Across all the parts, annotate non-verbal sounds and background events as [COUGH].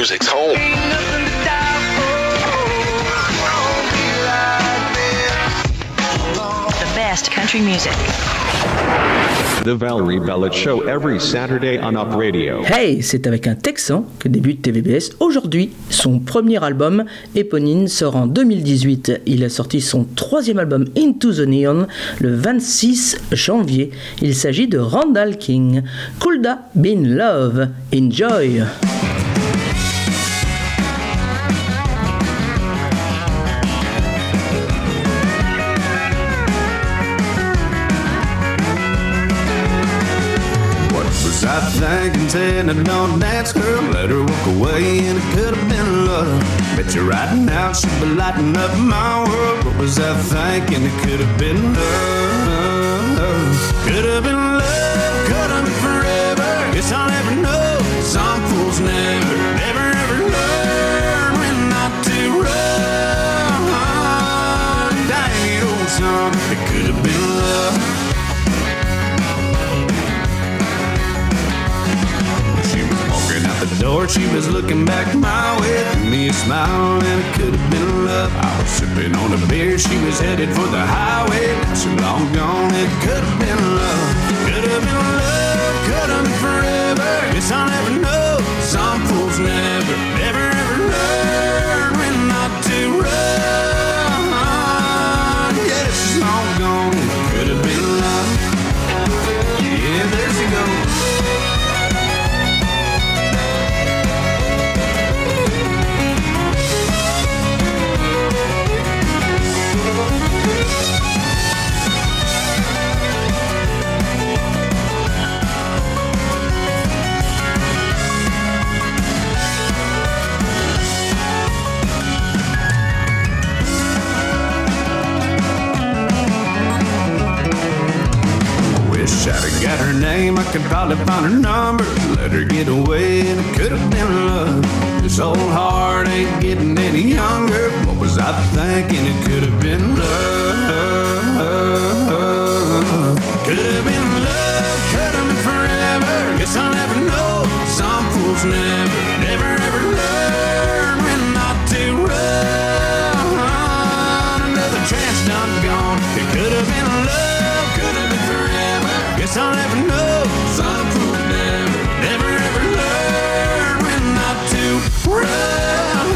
music's home. The best country music. The Valerie Bellet Show every Saturday on Up Radio. Hey, c'est avec un Texan que débute TVBS aujourd'hui. Son premier album, Éponine, sort en 2018. Il a sorti son troisième album Into the Neon le 26 janvier. Il s'agit de Randall King. Kulda Bin Love. Enjoy! Saying I don't dance, girl. Let her walk away, and it could have been love. Bet you're right now she'd be lighting up my world. What was I thinking? It could have been love. Could have been love. Could have been forever. Guess I'll never know. Some fools never, never, ever learn when not to run. Dang it, song. It could have been love. Door, she was looking back my way. Me a smile, and it could have been love. I was sipping on a beer, she was headed for the highway. So long gone, it could have been love. Could have been love, could have been forever. Guess I'll never know. Some fools never, never, ever learn when not to run. Her name, I could probably find her number. Let her get away, and it could have been love. This old heart ain't getting any younger. What was I thinking? It could have been love. Could have been love, could have been forever. Guess I'll never know. Some fools never, Guess I'll never know. Some fools never, never, ever learn when not to run.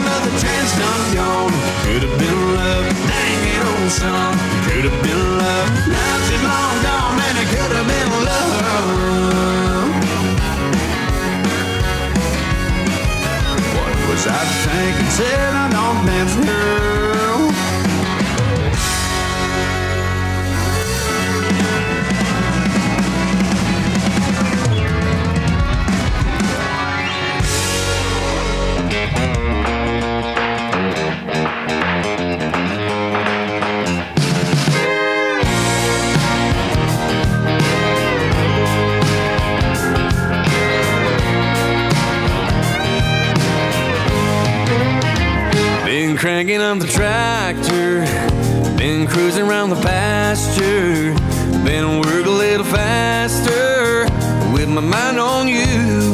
Another chance done gone. Could have been love. Dang it, old song. Could have been love. Now she's long gone, man. It could have been love. What was I thinking? Said cranking up the tractor, been cruising around the pasture, been work a little faster with my mind on you.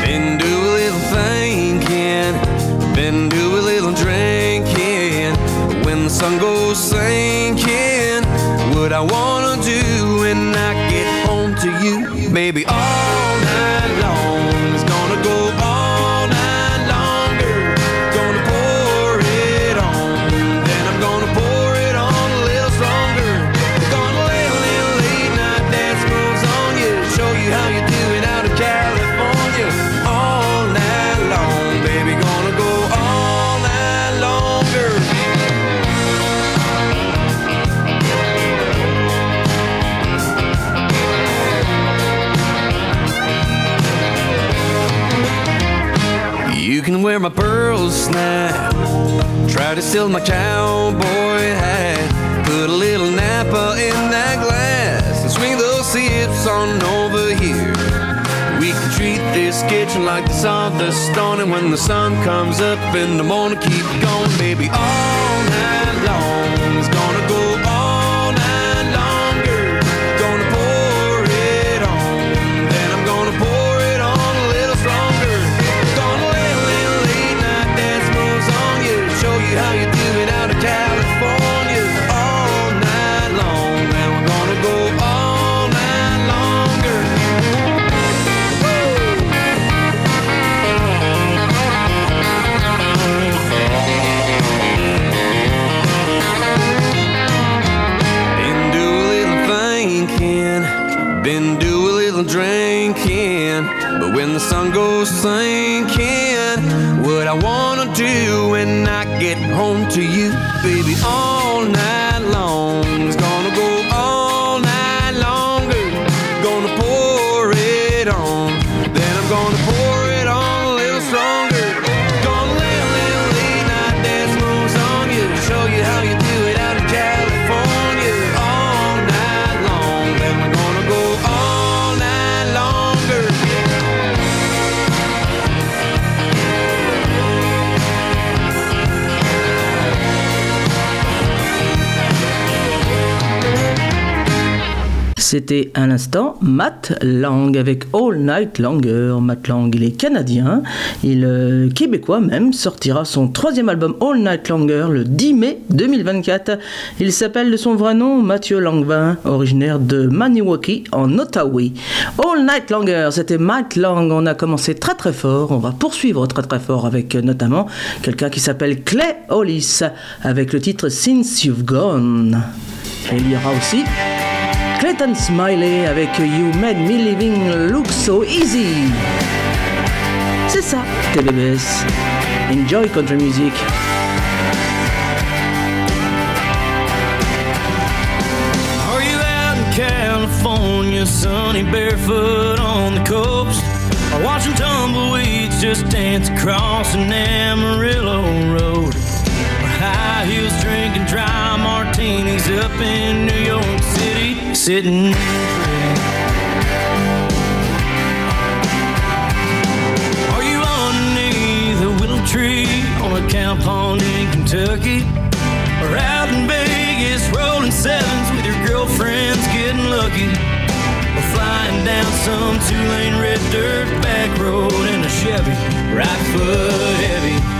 Been do a little thinking, been do a little drinking. When the sun goes sinking, what I wanna do when I get home to you, baby, all snap. Try to steal my cowboy hat. Put a little Napa in that glass and swing those sips on over here. We can treat this kitchen like the sawdust stone, and when the sun comes up in the morning, keep going, baby, all night long. when the sun goes sinking. What I wanna do when I get home to you, baby. Oh, C'était à l'instant Matt Lang avec All Night Longer. Matt Lang, il est canadien, il est québécois même, sortira son troisième album All Night Longer le 10 mai 2024. Il s'appelle de son vrai nom Mathieu Langvin, originaire de Maniwaki en Ottawa. All Night Longer, c'était Matt Lang. On a commencé très très fort, on va poursuivre très très fort avec euh, notamment quelqu'un qui s'appelle Clay Hollis avec le titre Since You've Gone. Et il y aura aussi Clayton Smalley avec You Made Me Living Look So Easy. C'est ça, TVBS. Enjoy country music. Are you out in California, sunny barefoot on the coast? Or watching tumbleweeds just dance across an Amarillo road? Or drinking dry martinis up in New York City, sitting Are you underneath a willow tree on a cow pond in Kentucky? Or out in Vegas rolling sevens with your girlfriends getting lucky? Or flying down some two-lane red dirt back road in a Chevy, right foot heavy?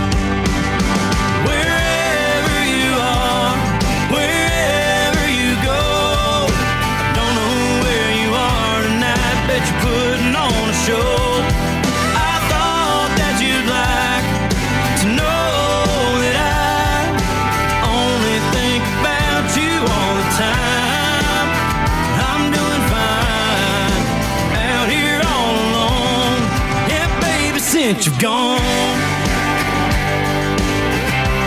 Since you've gone.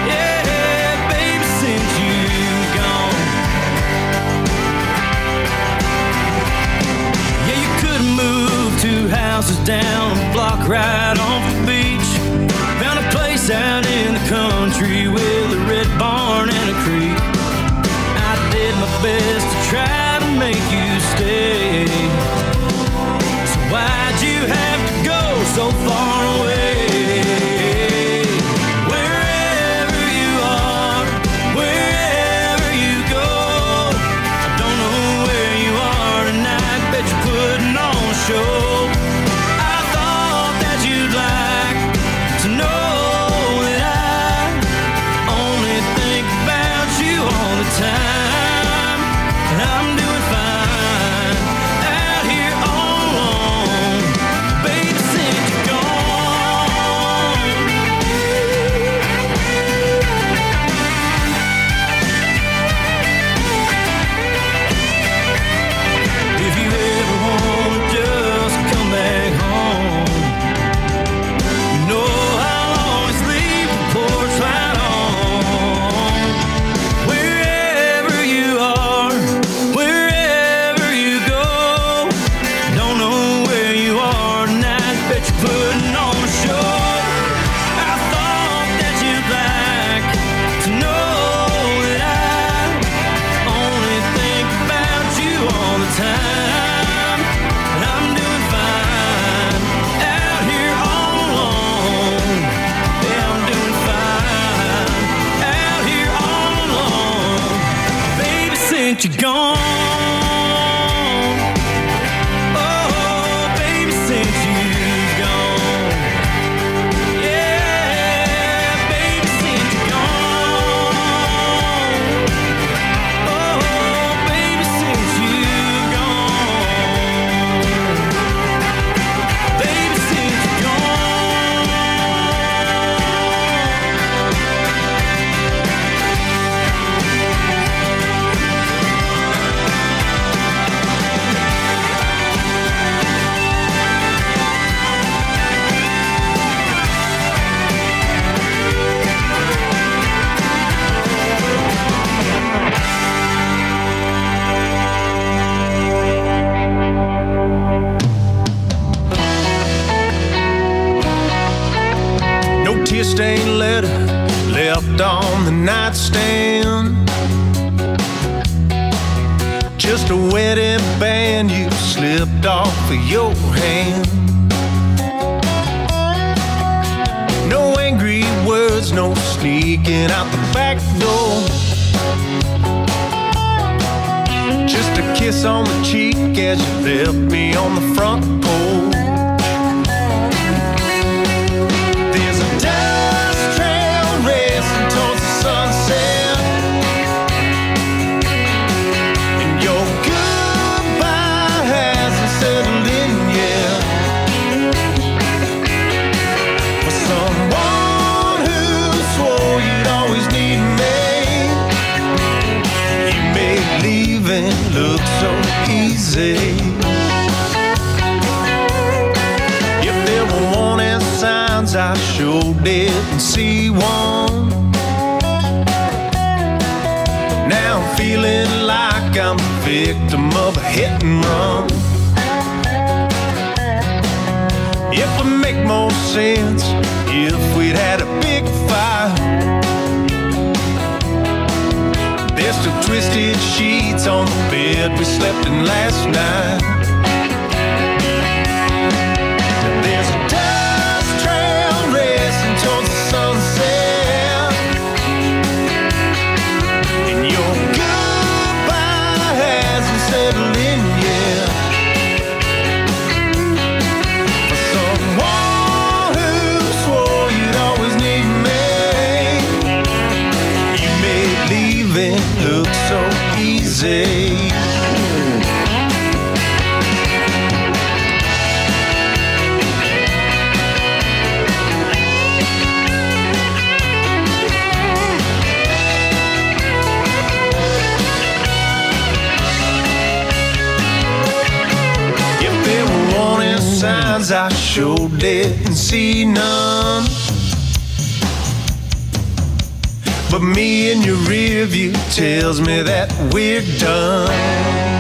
Yeah, baby, since you've gone. Yeah, you could have moved two houses down block right off I sure didn't see one. Now I'm feeling like I'm a victim of a hit and run. It would make more sense if we'd had a big fire. There's still twisted sheets on the bed we slept in last night. didn't see none. But me in your rear view tells me that we're done.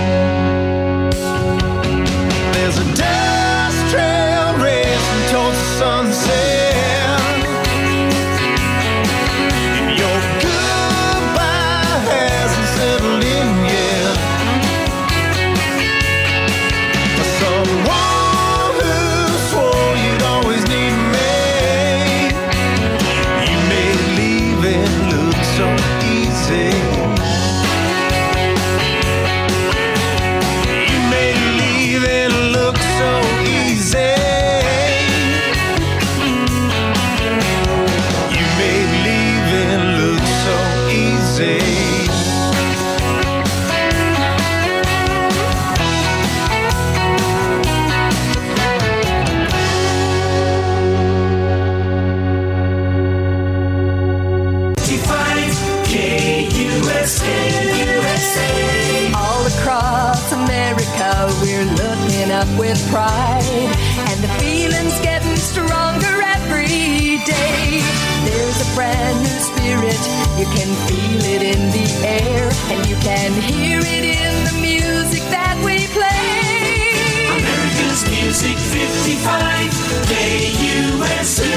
You can feel it in the air, and you can hear it in the music that we play. America's Music 55, KUSA.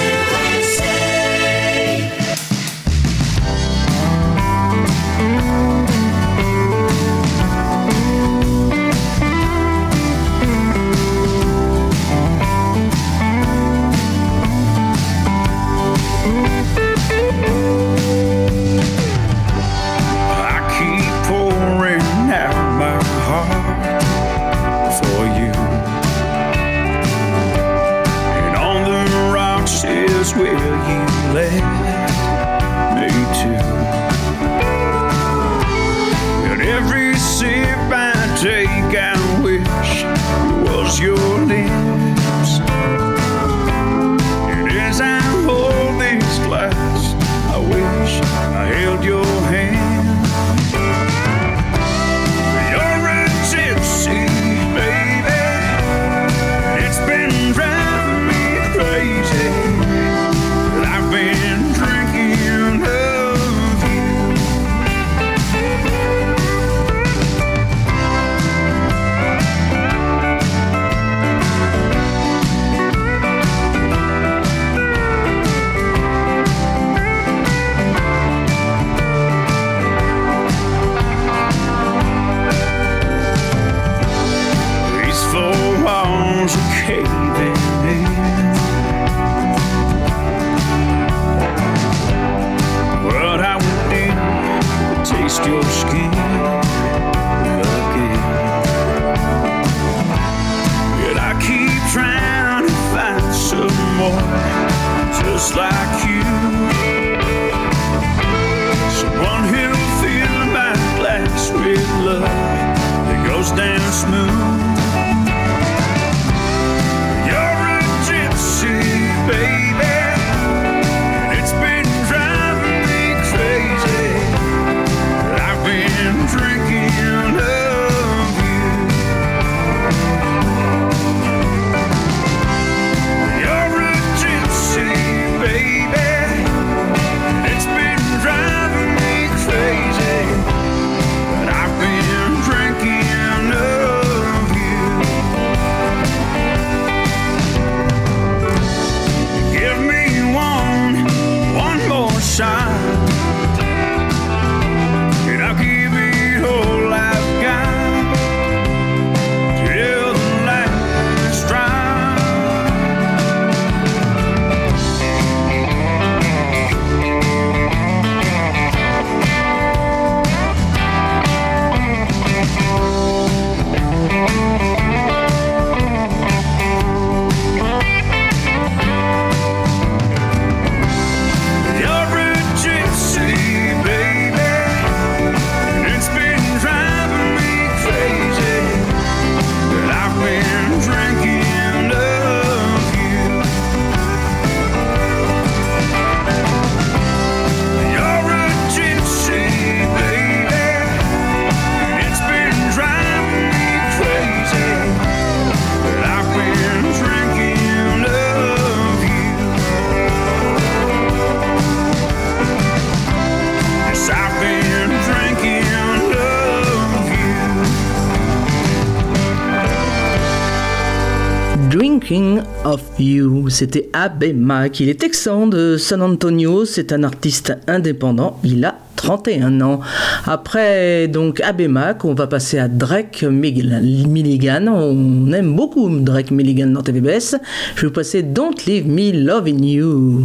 c'était Abe Mack. Il est texan de San Antonio, c'est un artiste indépendant. Il a 31 ans. Après donc Abemac, on va passer à Drake Milligan. On aime beaucoup Drake Milligan dans TVBS. Je vais vous passer Don't Leave Me Loving You.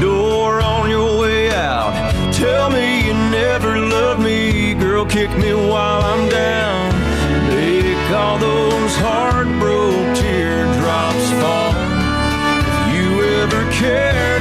door on your way out. Tell me you never loved me, girl, kick me while I'm down. Make all those heartbroken teardrops fall. If you ever cared.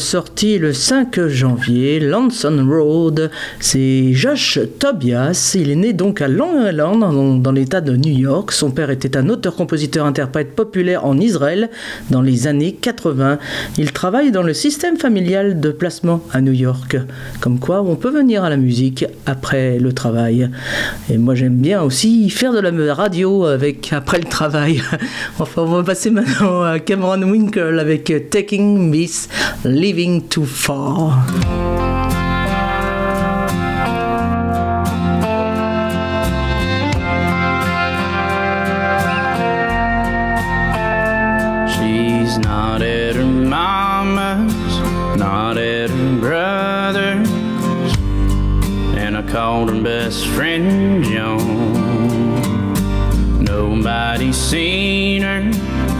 sorte le 5 janvier, Lanson Road. C'est Josh Tobias. Il est né donc à Long Island, dans, l'État de New York. Son père était un auteur-compositeur-interprète populaire en Israël dans les années 80. Il travaille dans le système familial de placement à New York. Comme quoi, on peut venir à la musique après le travail. Et moi, j'aime bien aussi faire de la radio avec après le travail. [LAUGHS] Enfin, on va passer maintenant à Cameron Winkle avec Taking Miss Living too far. She's not at her mama's, not at her brother's, and I called her best friend Joan. Nobody's seen her,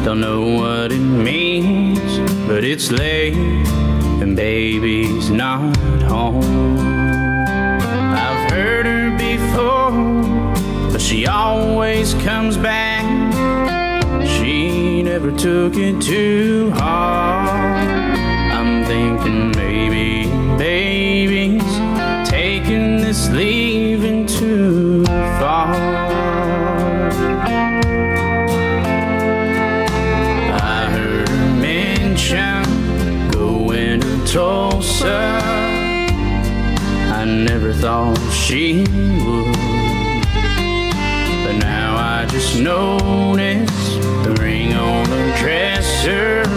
don't know what it means, but it's late baby's not home. I've heard her before, but she always comes back. She never took it too hard. thought she would. But now I just notice the ring on her dresser.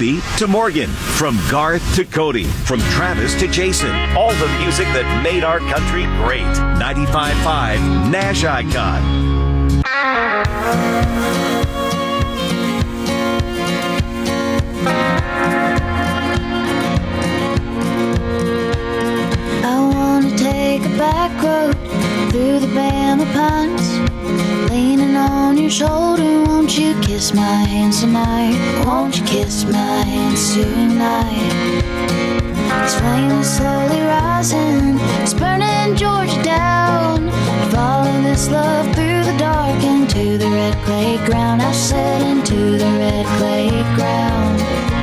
Toby to Morgan, from Garth to Cody, from Travis to Jason, all the music that made our country great. 95.5 Nash Icon. I wanna take a back road through the Bama Pines. On your shoulder, won't you kiss my hands tonight? Won't you kiss my hands tonight? This flame is slowly rising, it's burning Georgia down. Follow this love through the dark into the red clay ground. I said into the red clay ground.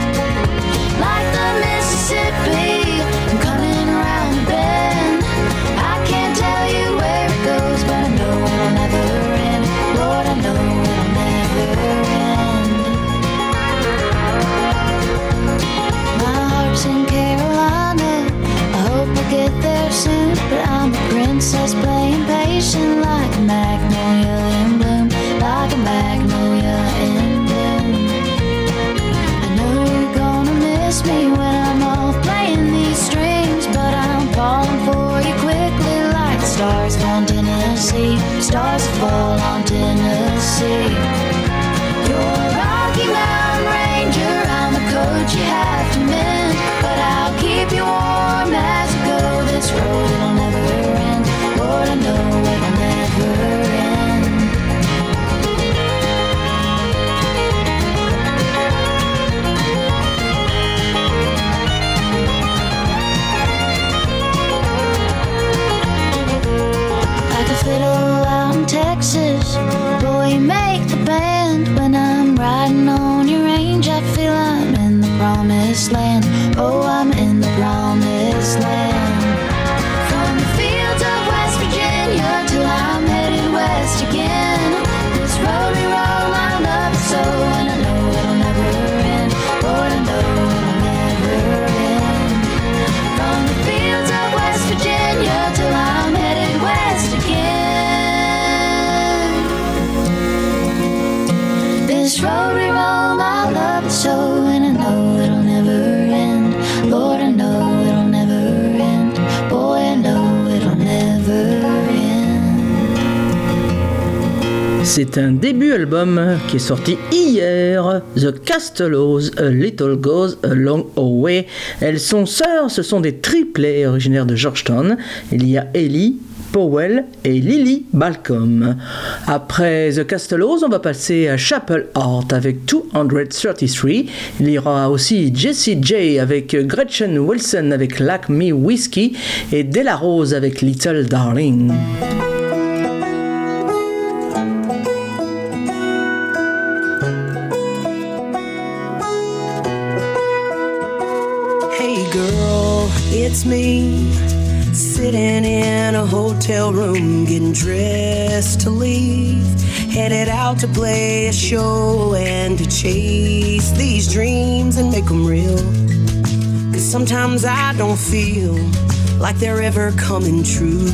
Princess playing patient like a magnolia in bloom, like a magnolia in bloom. I know you're gonna miss me when I'm off playing these strings, but I'm falling for you quickly like stars on Tennessee. Stars fall on Tennessee. C'est un début album qui est sorti hier, The Castellos, A Little Goes a Long Way. Elles sont sœurs, ce sont des triplés originaires de Georgetown. Il y a Ellie, Powell et Lily Balcom. Après The Castellos, on va passer à Chapel Art avec 233. Il y aura aussi Jessie J avec Gretchen Wilson avec Lack Me Whiskey et Della Rose avec Little Darling. Hotel room, getting dressed to leave. Headed out to play a show and to chase these dreams and make them real. Cause sometimes I don't feel like they're ever coming true.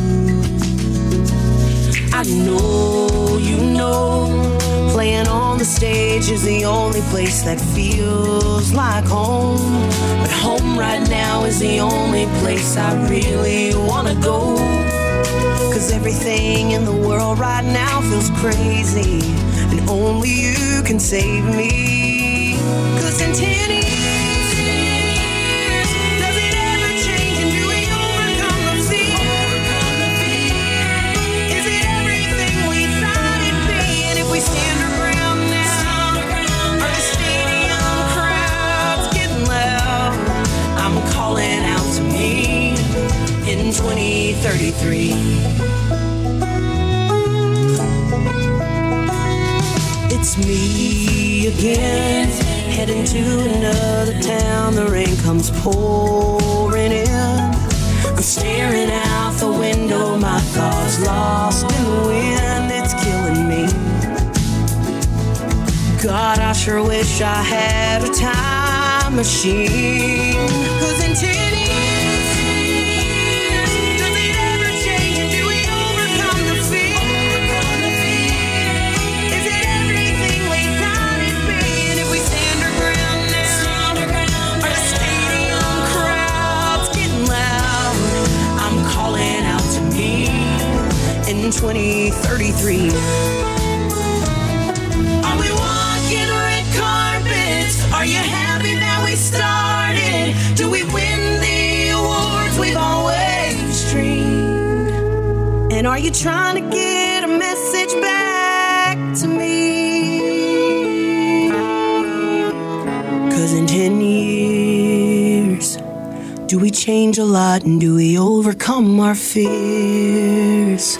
I know you know playing on the stage is the only place that feels like home. But home right now is the only place I really wanna go. Cause everything in the world right now feels crazy, and only you can save me. Cause in 10 years, 2033. it's me again. Heading to another town, the rain comes pouring in. I'm staring out the window, my thoughts lost in the wind. It's killing me. God, I sure wish I had a time machine. 2033. Are we walking red carpets? Are you happy that we started? Do we win the awards we've always dreamed? And are you trying to get a message back to me? Cause in 10 years, do we change a lot and do we overcome our fears?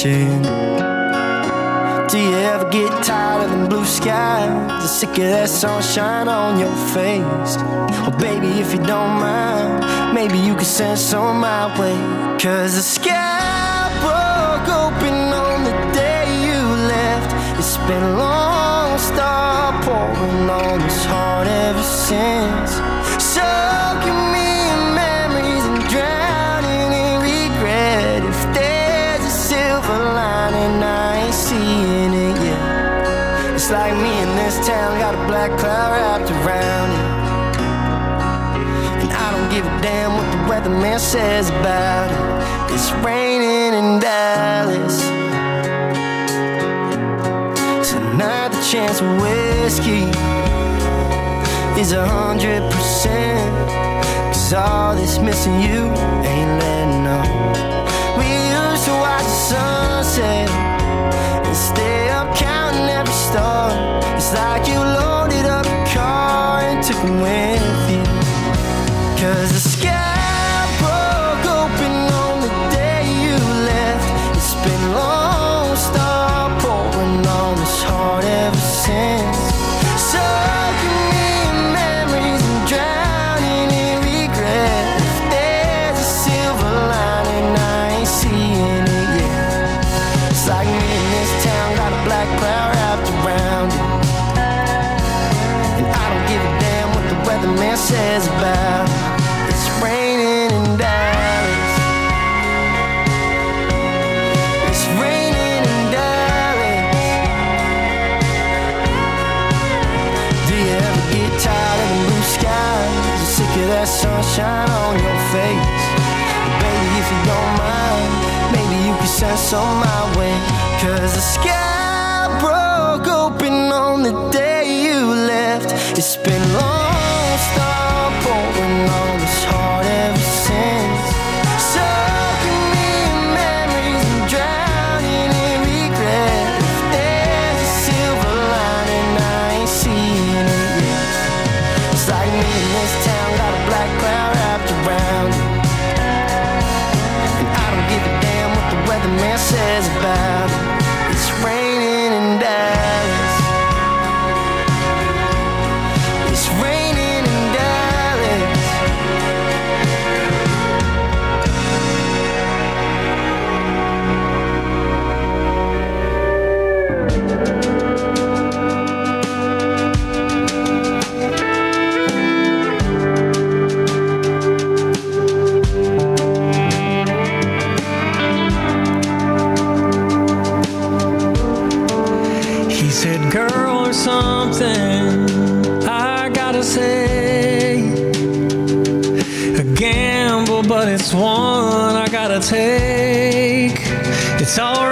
Do you ever get tired of them blue skies? Or sick of that sunshine on your face? Well, baby, if you don't mind, maybe you could send some my way. Cause the sky broke open on the day you left. It's been a long star pouring on this heart ever since. Black cloud wrapped around it. And I don't give a damn what the weatherman says about it. It's raining in Dallas. Tonight the chance of whiskey is a hundred percent. Cause all this missing you ain't letting up. We used to watch the sunset and stay up counting every star. It's like you loaded took 'em with you. Cause says about. It's raining in Dallas. It's raining in Dallas. Do you ever get tired of the blue skies? You sick of that sunshine on your face? Baby, if you don't mind, maybe you could send some my way. Cause the sky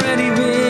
already been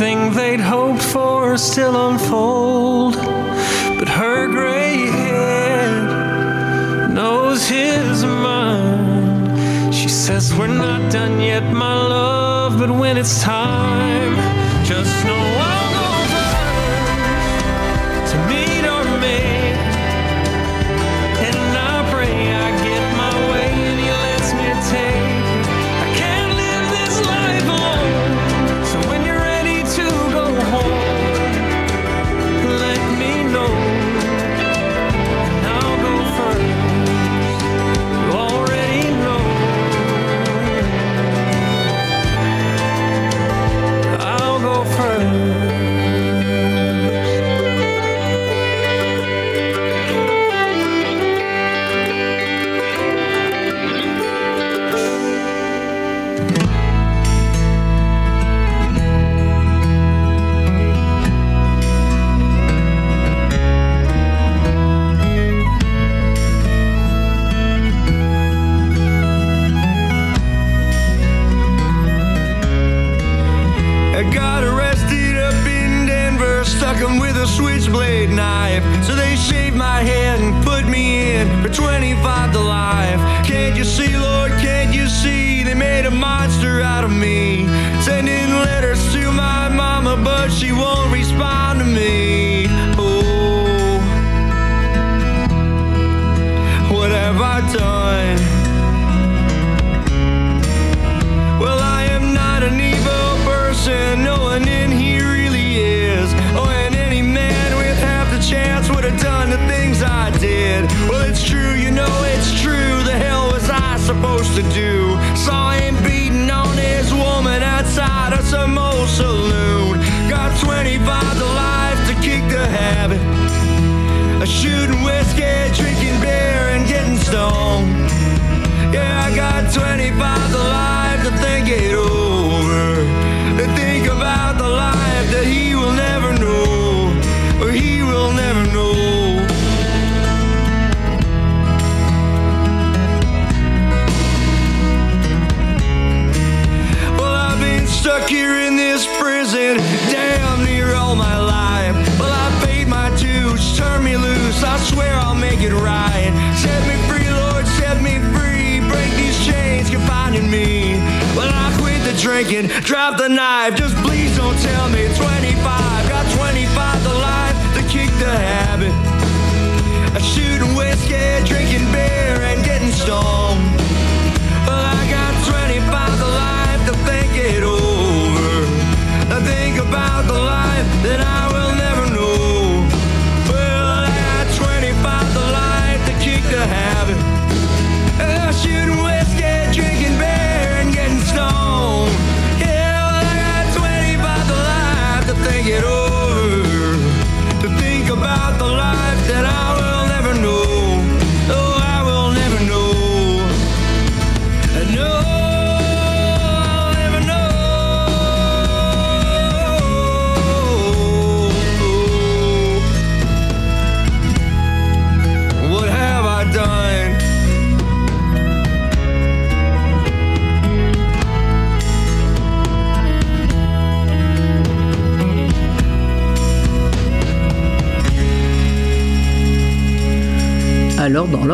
Everything they'd hoped for still unfold, but her gray head knows his mind. She says, We're not done yet, my love, but when it's time. have the knife.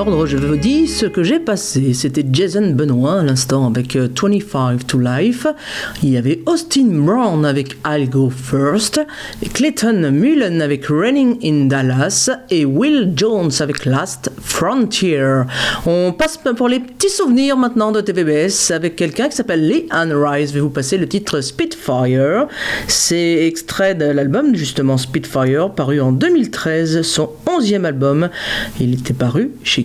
ordre, je vous dis ce que j'ai passé. C'était Jason Benoit à l'instant avec euh, 25 to Life. Il y avait Austin Brown avec I'll Go First, Clayton Mullen avec Running in Dallas et Will Jones avec Last Frontier. On passe pour les petits souvenirs maintenant de TVBS avec quelqu'un qui s'appelle Lee Ann Rice. Je vais vous passer le titre Spitfire. C'est extrait de l'album justement Spitfire paru en 2013, son 11e album. Il était paru chez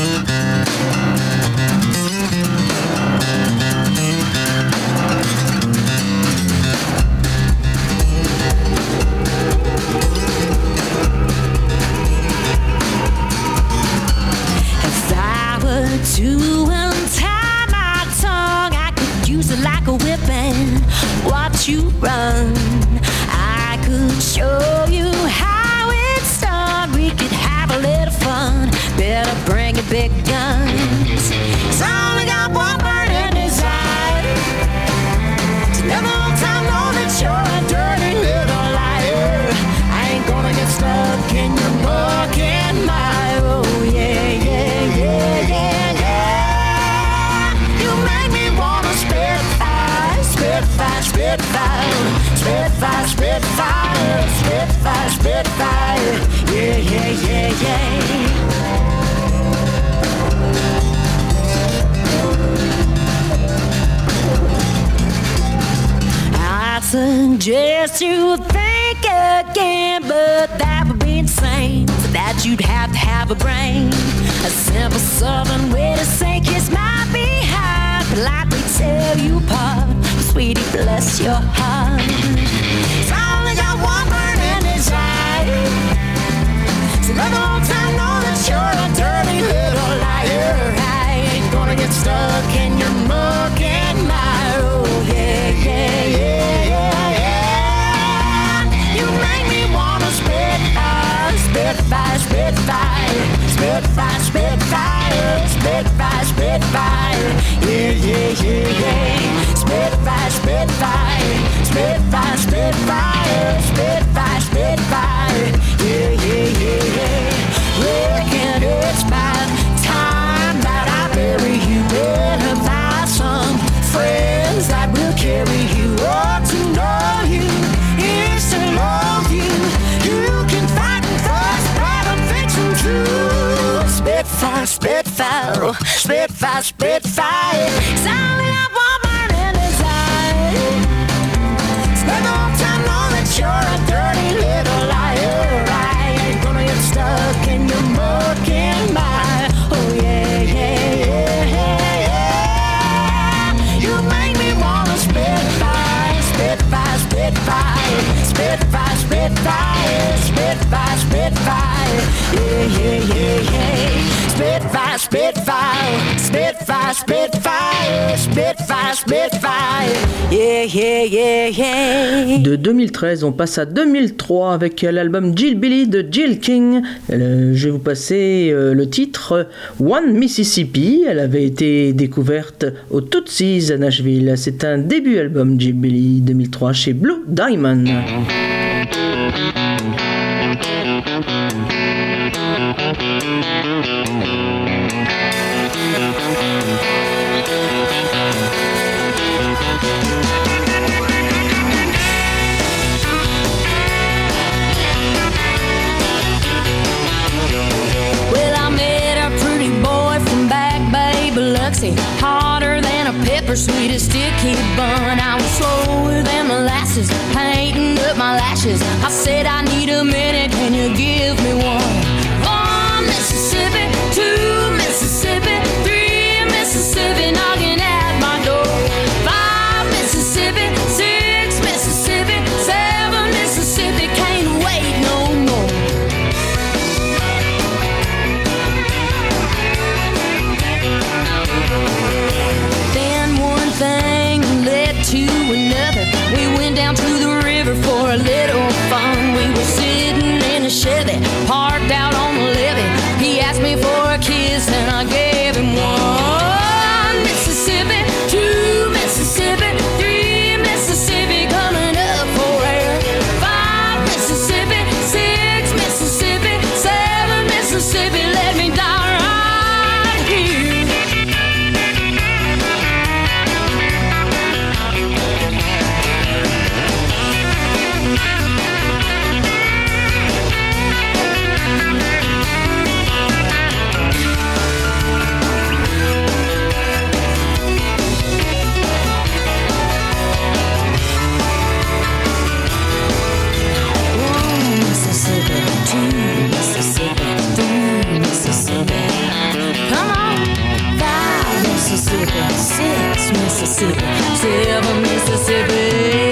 suggest you think again, but that would be insane. For that, you'd have to have a brain. A simple southern way to say kiss my behind. Politely tell you apart. Sweetie, bless your heart. It's only got one the whole time know that you're a dirty little liar. I ain't gonna get stuck in your muck and mire. Oh, yeah, yeah, yeah, yeah, yeah. You make me wanna spit fire, spit fire, spit fire, spit fire, spit fire, spit fire, spit fire. Yeah, yeah, yeah, yeah. Spit fire, spit fire, spit fire, spit fire, spit fire. Spitfire, spitfire, spitfire, spitfire. Silent up one burning desire. Spend the whole time knowing that you're a dirty little liar. I ain't gonna get stuck in your muck and mire. Oh yeah, yeah, yeah, yeah, yeah. You make me wanna spit fire, spit fire, spit fire, spit fire, spit fire, spit fire. Yeah, yeah, yeah, yeah. Spit fire, spit fire, spit fire, spit fire, spit fire, spit fire. Yeah, yeah, yeah, yeah. De 2013, on passe à 2003 avec l'album Jill Billy de Jill King. Euh, je vais vous passer euh, le titre One Mississippi. Elle avait été découverte au Tootsies à Nashville. C'est un début album Jill Billy 2003 chez Blue Diamond. Than a pepper, sweet as sticky bun. I was slower than molasses, painting up my lashes. I said, I need a minute, Mississippi, six Mississippi, seven Mississippi.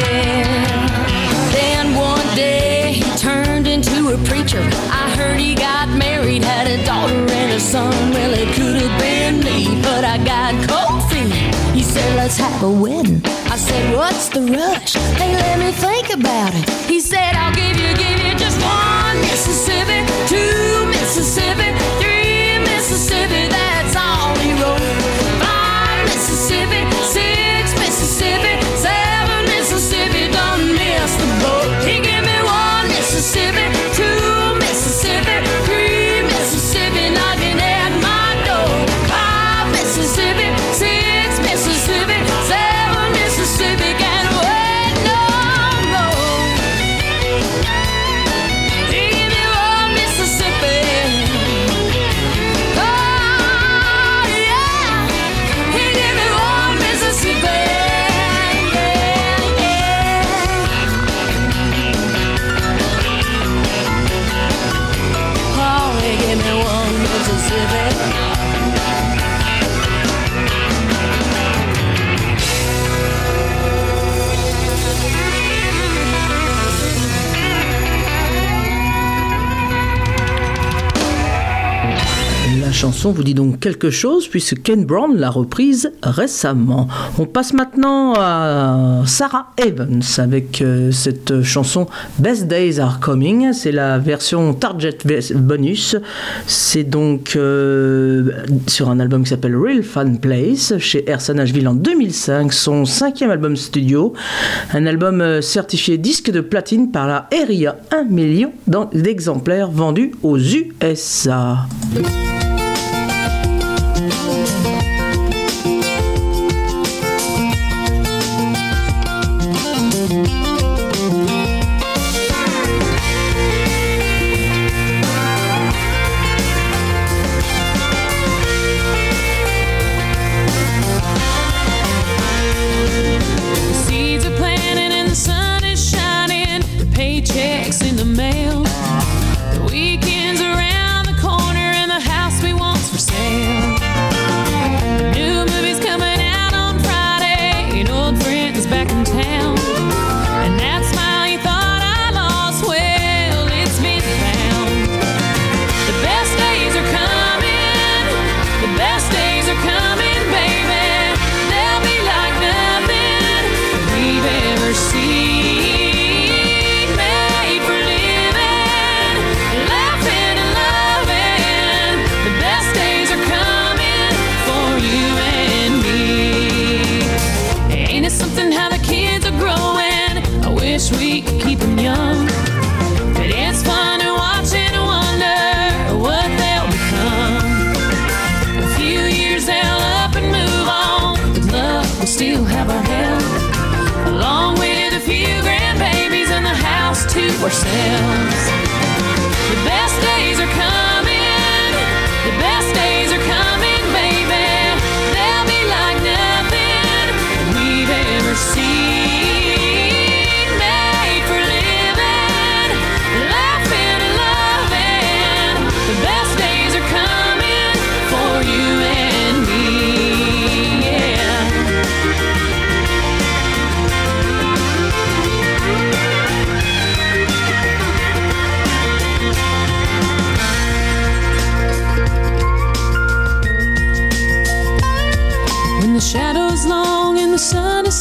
Then one day he turned into a preacher. I heard he got married, had a daughter and a son. Well, it could have been me, but I got cold feet. He said, let's have a wedding. I said, what's the rush? Hey, let me think about it. He said, I'll chanson vous dit donc quelque chose puisque Ken Brown l'a reprise récemment. On passe maintenant à Sarah Evans avec euh, cette chanson Best Days Are Coming. C'est la version Target Bonus. C'est donc euh, sur un album qui s'appelle Real Fan Place chez Ersan Nashville en 2005, son cinquième album studio. Un album euh, certifié disque de platine par la RIA, 1 million d'exemplaires vendus aux USA.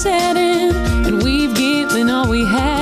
and we've given all we had.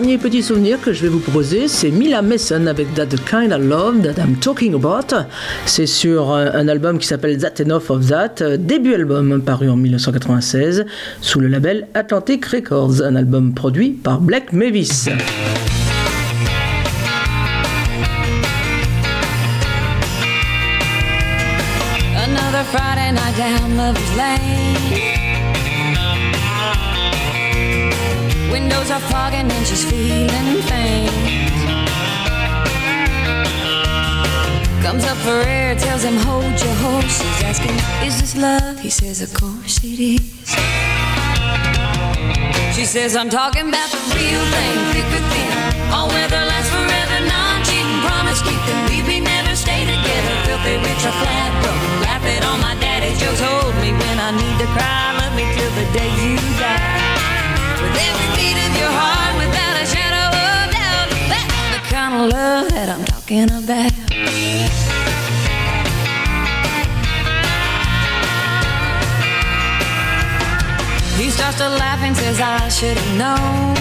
Dernier petit souvenir que je vais vous proposer, c'est Mila Mason avec That Kind of Love That I'm Talking About. C'est sur un, un album qui s'appelle That Enough of That, euh, début album paru en 1996 sous le label Atlantic Records, un album produit par Black Mavis. Windows are fogging and she's feeling faint. Comes up for air, tells him hold your horse. He's asking, is this love? He says, of course it is. She says, I'm talking about the real thing, thick or thin. All weather lasts forever, non-cheating, promise keeping. We be never stay together, filthy rich or flat broke. Laughing on my daddy's jokes, hold me when I need to cry. Love me till the day you die. With every beat of your heart, without a shadow of doubt. The kind of love that I'm talking about. He starts to laugh and says, I should have known.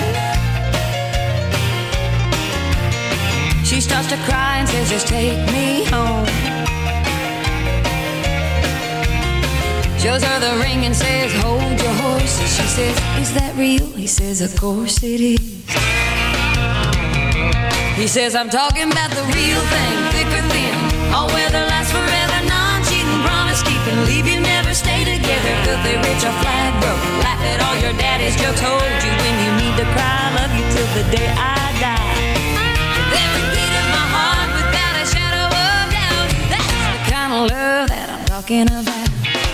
She starts to cry and says, just take me home. Shows her the ring and says, hold your horses. She says, is that real? He says, of course it is. He says, I'm talking about the real thing, thick or thin. All weather lasts forever, non-cheating, promise keeping. Leave you never stay together, filthy rich or flat broke. Laugh at all your daddy's jokes, hold you when you need to cry. Love you till the day I die. With every beat of my heart, without a shadow of doubt. That's the kind of love that I'm talking about.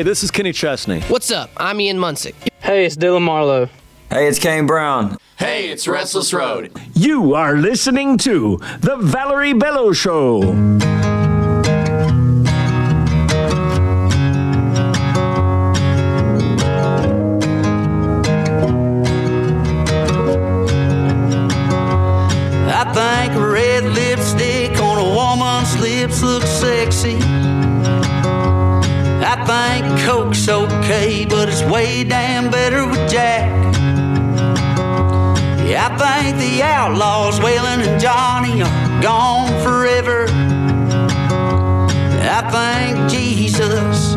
Hey, this is Kenny Chesney. What's up? I'm Ian Munsick. Hey, it's Dylan Marlowe. Hey, it's Kane Brown. Hey, it's Restless Road. You are listening to The Valerie Bello Show. Way damn better with Jack. Yeah, I think the outlaws, Waylon and Johnny, are gone forever. I think Jesus,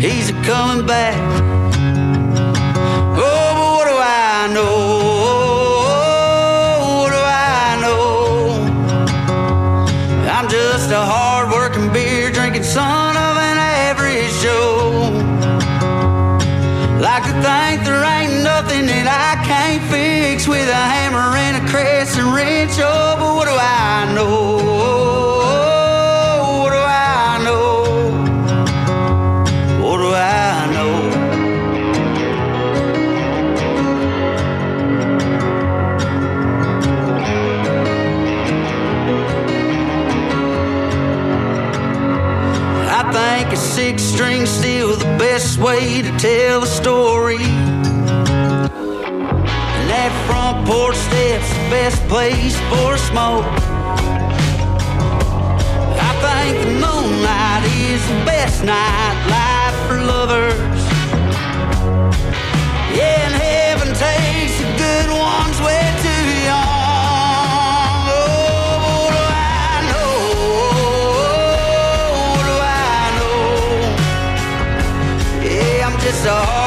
he's a coming back. but what do I know? What do I know? What do I know? I think a six string still the best way to tell a story. And that front porch best place for smoke. I think the moonlight is the best night light for lovers. Yeah, and heaven takes the good ones way too young. Oh, what do I know? Oh, what do I know? Yeah, I'm just a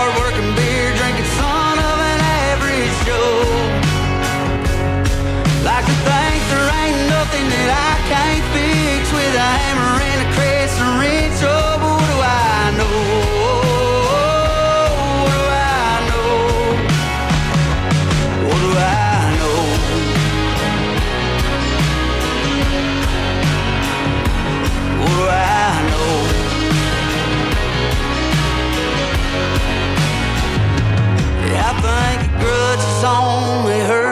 Think grudges only hurt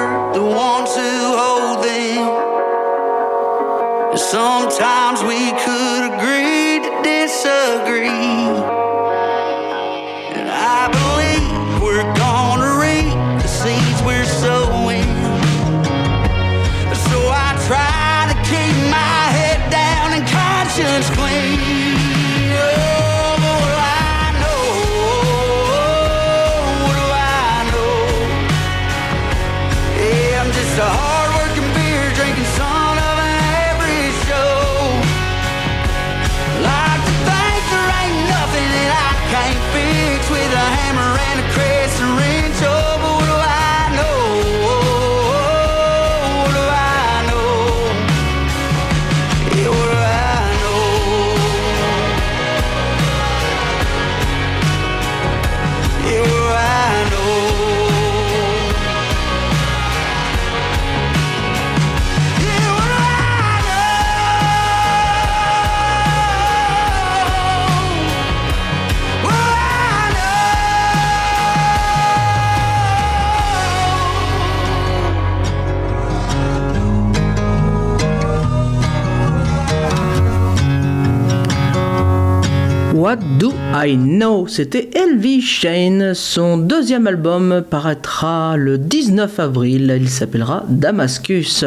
I Know C'était Elvie Shane. Son deuxième album paraîtra le 19 avril. Il s'appellera Damascus.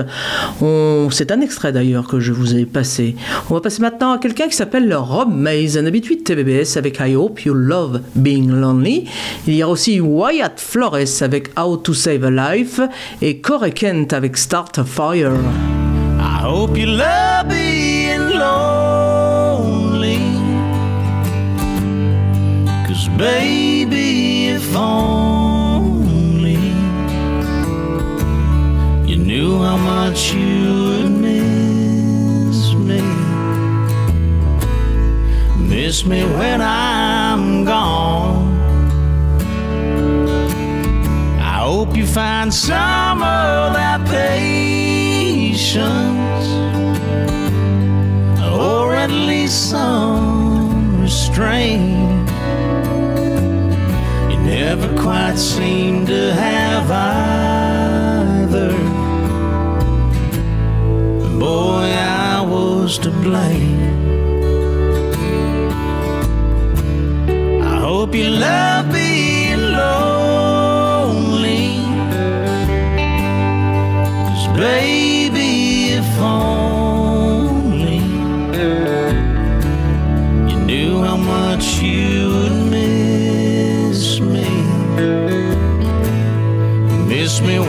C'est un extrait d'ailleurs que je vous ai passé. On va passer maintenant à quelqu'un qui s'appelle Rob Mays, un habitué de TBBS avec I Hope You Love Being Lonely. Il y a aussi Wyatt Flores avec How to Save a Life et Corey Kent avec Start a Fire. I hope you love being baby, if only you knew how much you would miss me. Miss me when I'm gone. I hope you find some of that patience, or at least some restraint. Never quite seem to have either. Boy, I was to blame. I hope you love being lonely. Cause baby, me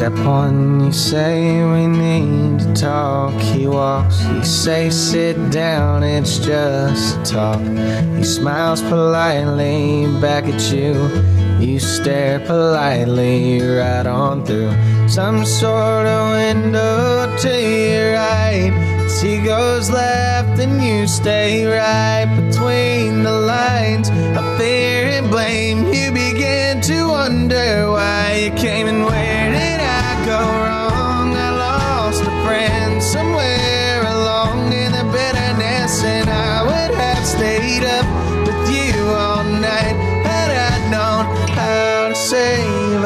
When you say we need to talk, he walks. You say sit down, it's just talk. He smiles politely back at you. You stare politely right on through some sort of window to your right. As he goes left and you stay right between the lines of fear and blame. You begin to wonder why you came and where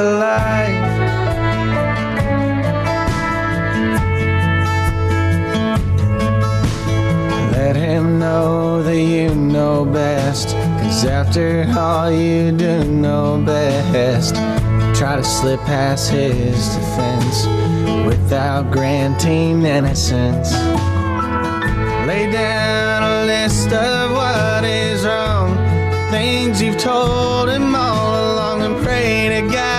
save a life. Let him know that you know best. Cause after all, you do know best. Try to slip past his defense without granting innocence. Lay down a list of what is wrong, things you've told him all along, and pray to God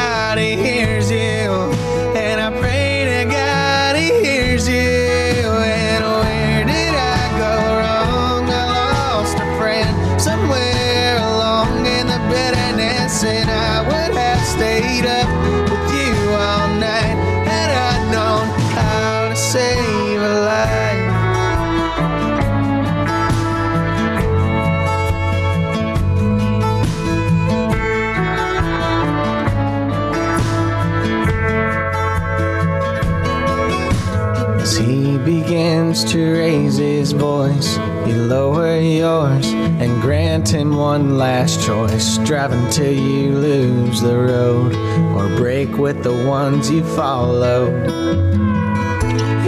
his voice, you lower yours and grant him one last choice. Drive until you lose the road or break with the ones you follow.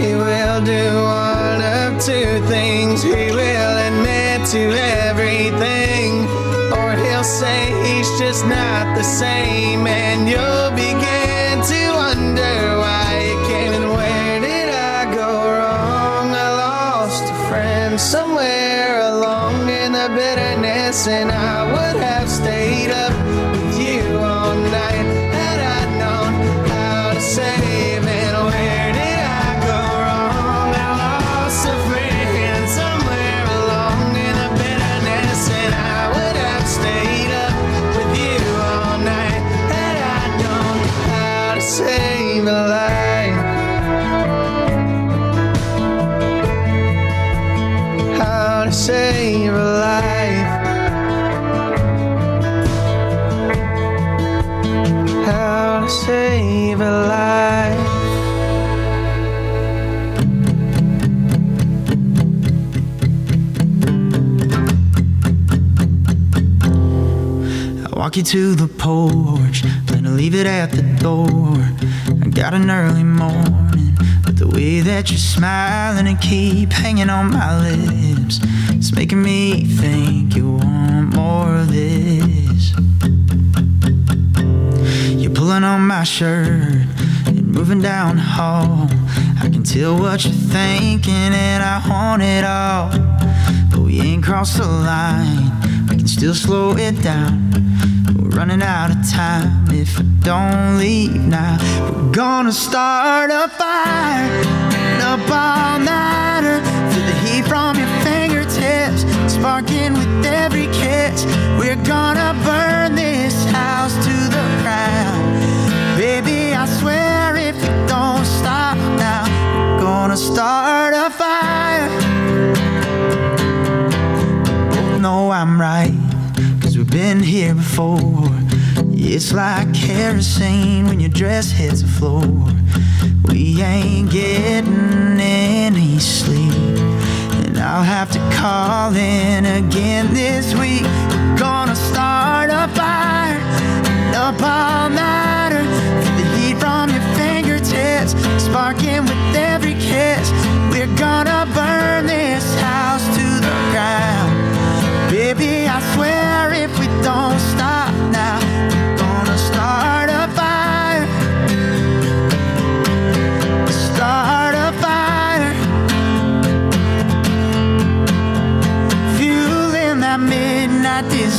He will do one of two things. He will admit to everything, or he'll say he's just not the same, and you'll begin bitterness, and I you to the porch, then I leave it at the door. I got an early morning, but the way that you're smiling and keep hanging on my lips, it's making me think you want more of this. You're pulling on my shirt and moving down the hall. I can tell what you're thinking, and I want it all. But we ain't crossed the line, we can still slow it down. Running out of time if I don't leave now. We're gonna start a fire up all nighter. Feel the heat from your fingertips, sparking with every kiss. We're gonna burn this house to the ground. Baby, I swear if we don't stop now, we're gonna start a fire. Both know I'm right, cause we've been here before. It's like kerosene when your dress hits the floor. We ain't getting any sleep. And I'll have to call in again this week. We're gonna start a fire up all nighter. Feel the heat from your fingertips, sparking with every kiss. We're gonna burn this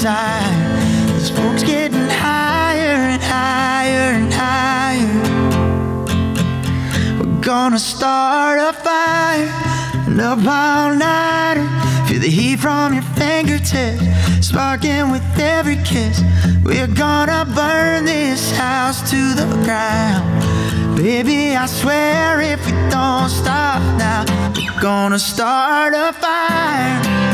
desire. The smoke's getting higher and higher and higher. We're gonna start a fire, and up all nighter. Feel the heat from your fingertips, sparking with every kiss. We're gonna burn this house to the ground. Baby, I swear if we don't stop now, we're gonna start a fire.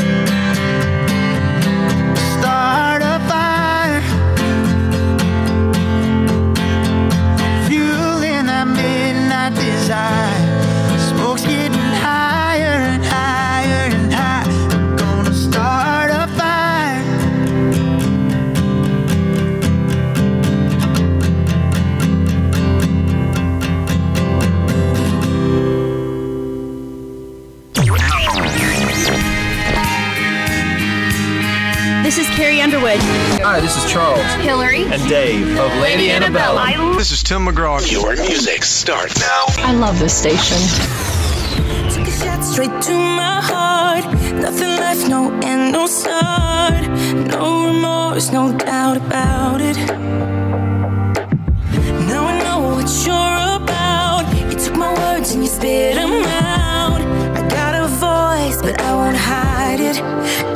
Smoke's getting higher and higher and. This is Carrie Underwood. Hi, this is Charles. Hillary. And Dave of Lady Antebellum. This is Tim McGraw. Your music starts now. I love this station. Took a shot straight to my heart. Nothing left, no end, no start. No remorse, no doubt about it. Now I know what you're about. You took my words and you spit them out. I got a voice, but I won't hide it.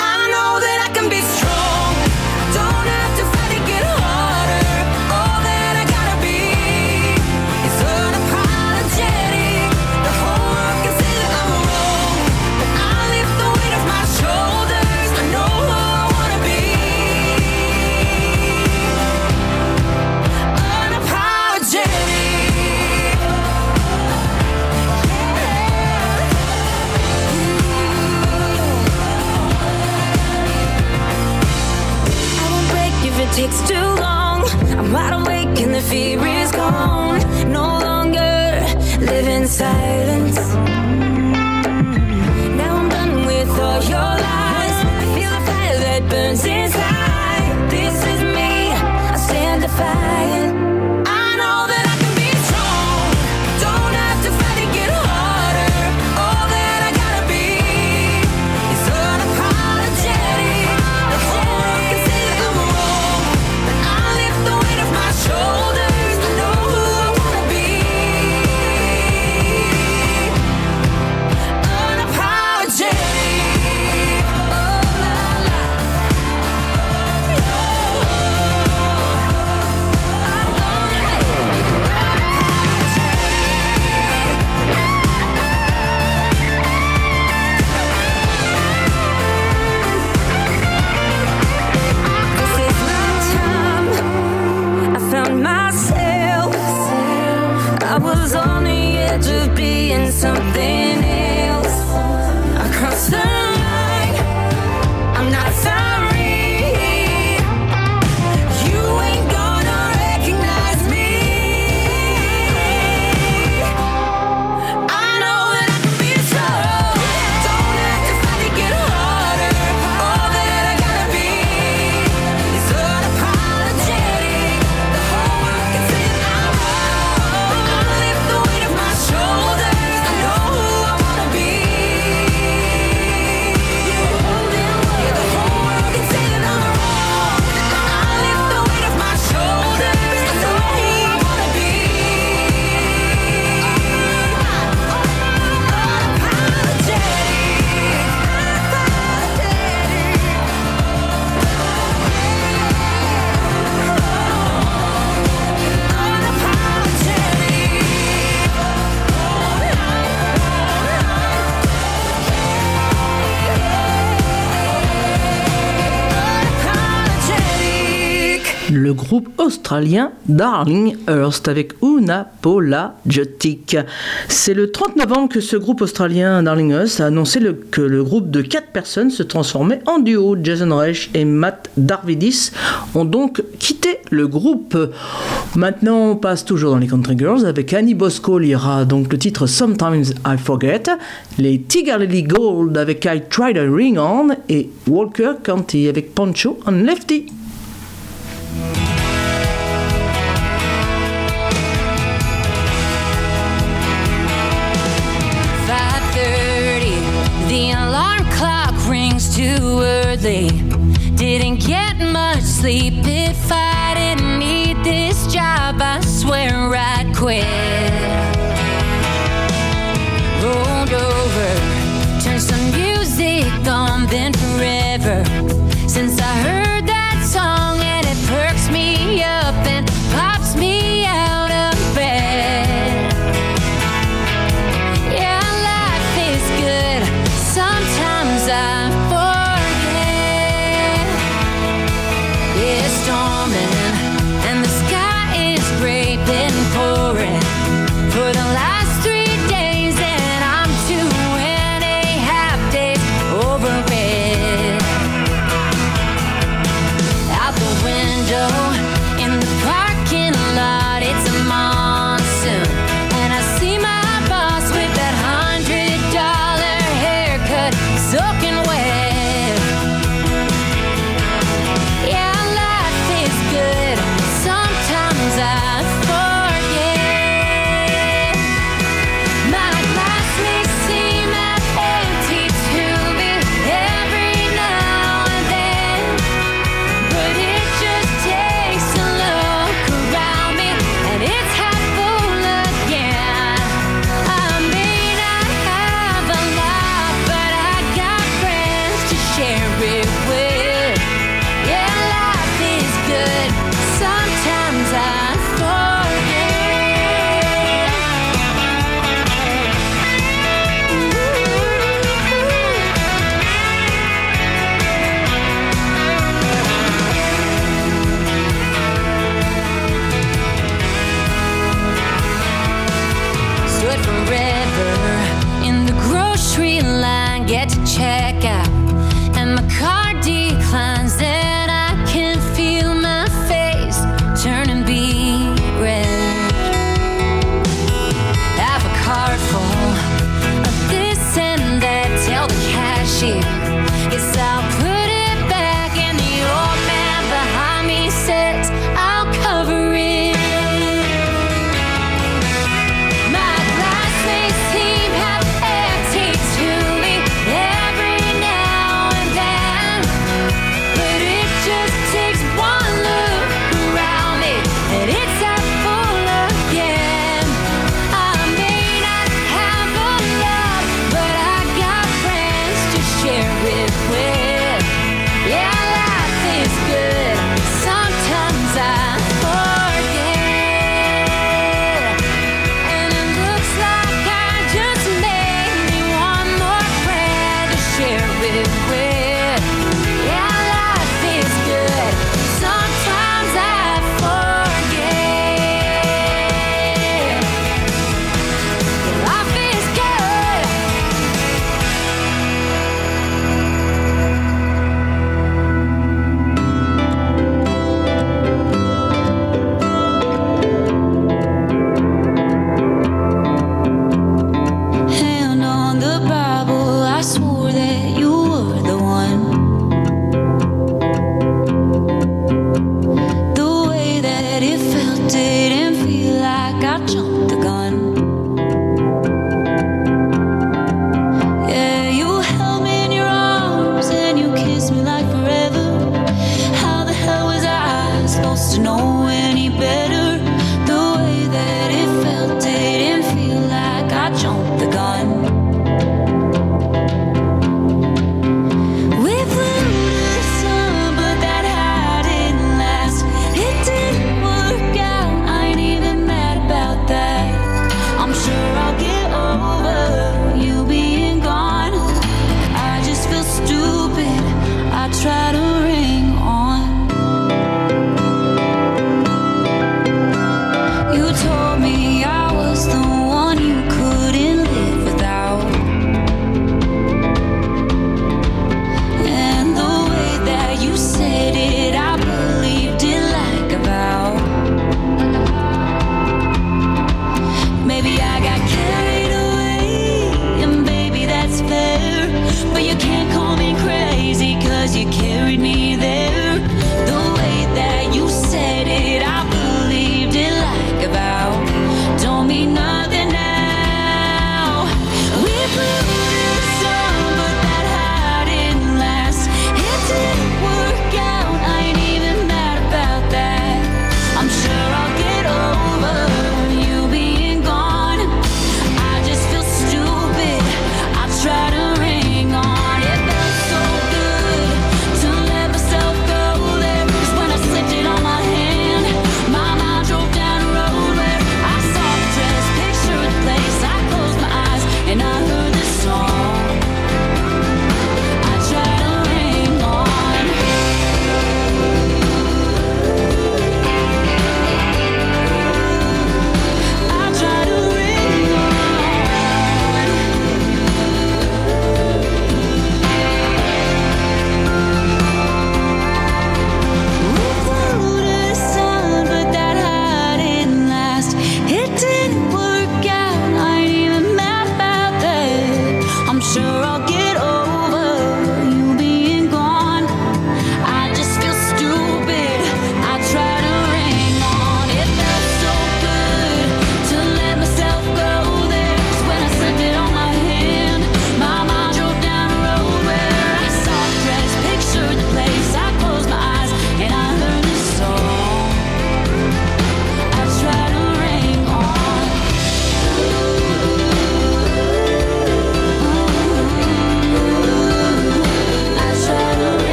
Fear is gone. No longer live in silence. Now I'm done with all your lies. I feel the fire that burns inside. This is me. I stand defiant. Australien Darling Earth avec Una Paula Jotik. C'est le 30 novembre que ce groupe australien Darling Earth a annoncé que le groupe de 4 personnes se transformait en duo. Jason Reich et Matt Darvidis ont donc quitté le groupe. Maintenant, on passe toujours dans les Country Girls avec Annie Bosco. Aura donc le titre Sometimes I Forget, les Tiger Lily Gold avec I Tried a Ring On et Walker County avec Poncho on Lefty. too early. Didn't get much sleep. If I didn't need this job, I swear I'd quit. Rolled over, turned some music on, then forever.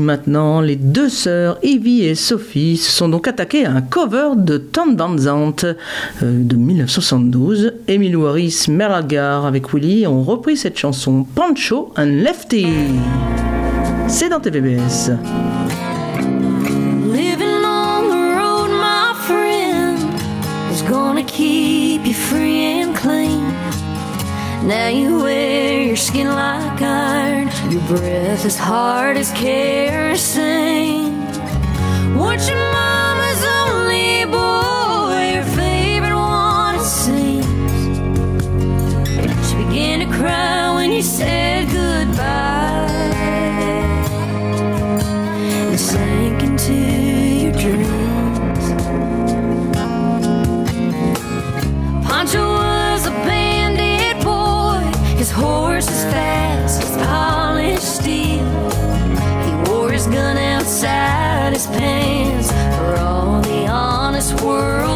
maintenant. Les deux sœurs, Evie et Sophie, se sont donc attaquées à un cover de Tendenzante euh, de 1972. Emily Harris, Merlagar avec Willy ont repris cette chanson Pancho and Lefty. C'est dans TVBS. Now you Your skin like iron, your breath as hard as kerosene. What your mama's only boy, your favorite one, it seems. She began to cry when you said. saddest pains for all the honest world.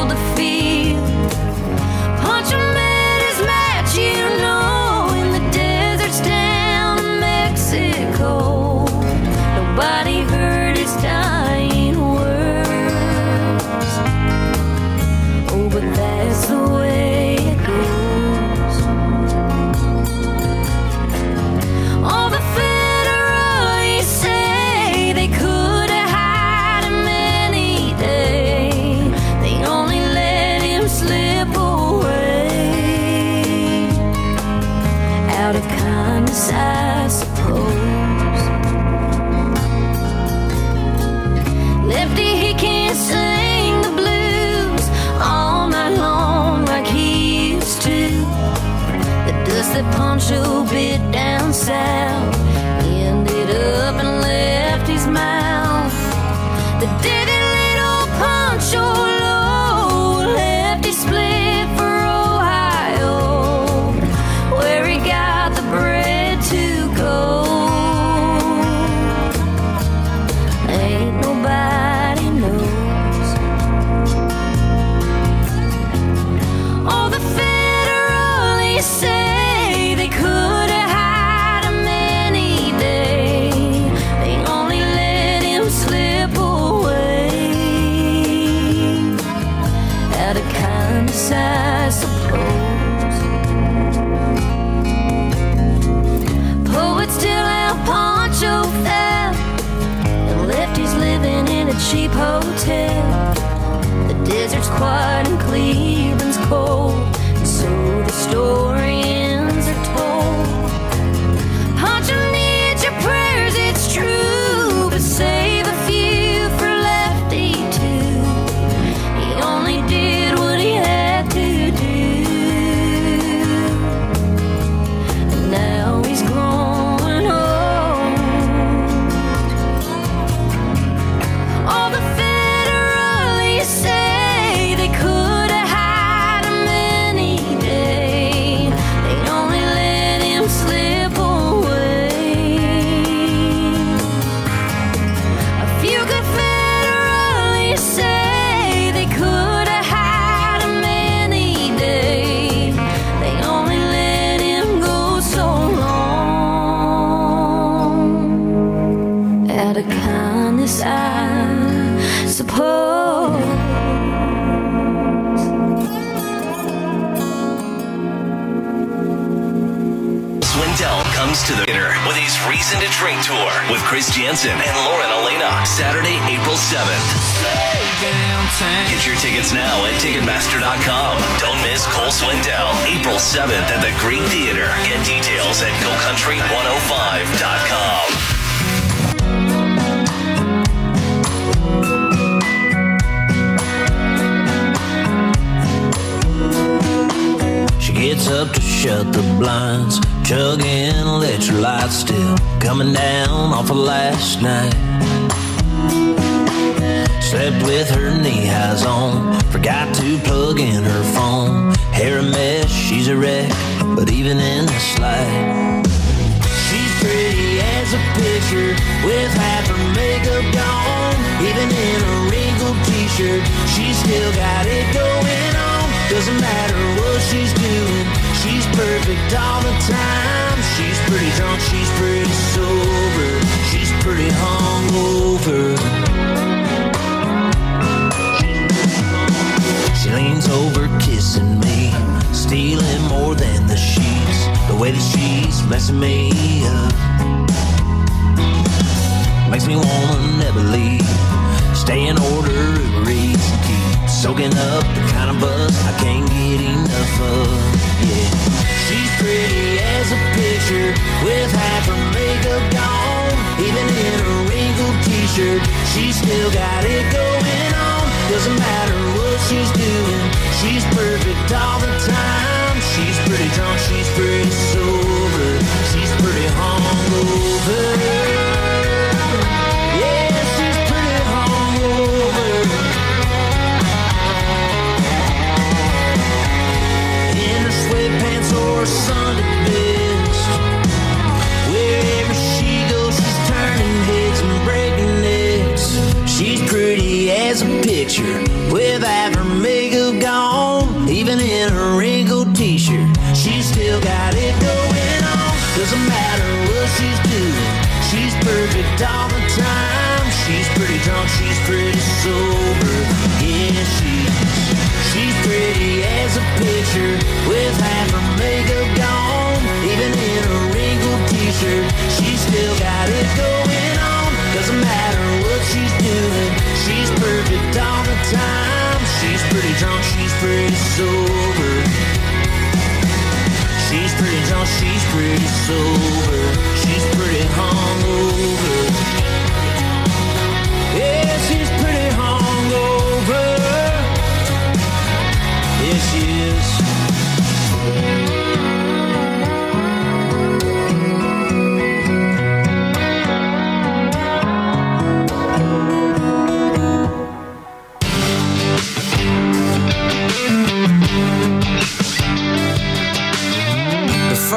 night.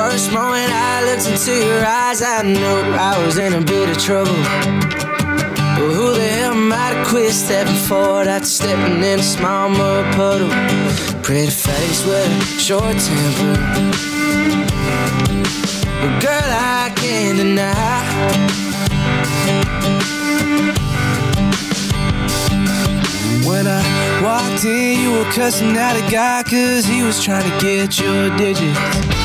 First moment I looked into your eyes, I knew I was in a bit of trouble. But who the hell might have quit stepping forward after stepping in a small mud puddle? Pretty face with a short temper. But girl, I can't deny. When I walked in, you were cussing out a guy cause he was trying to get your digits.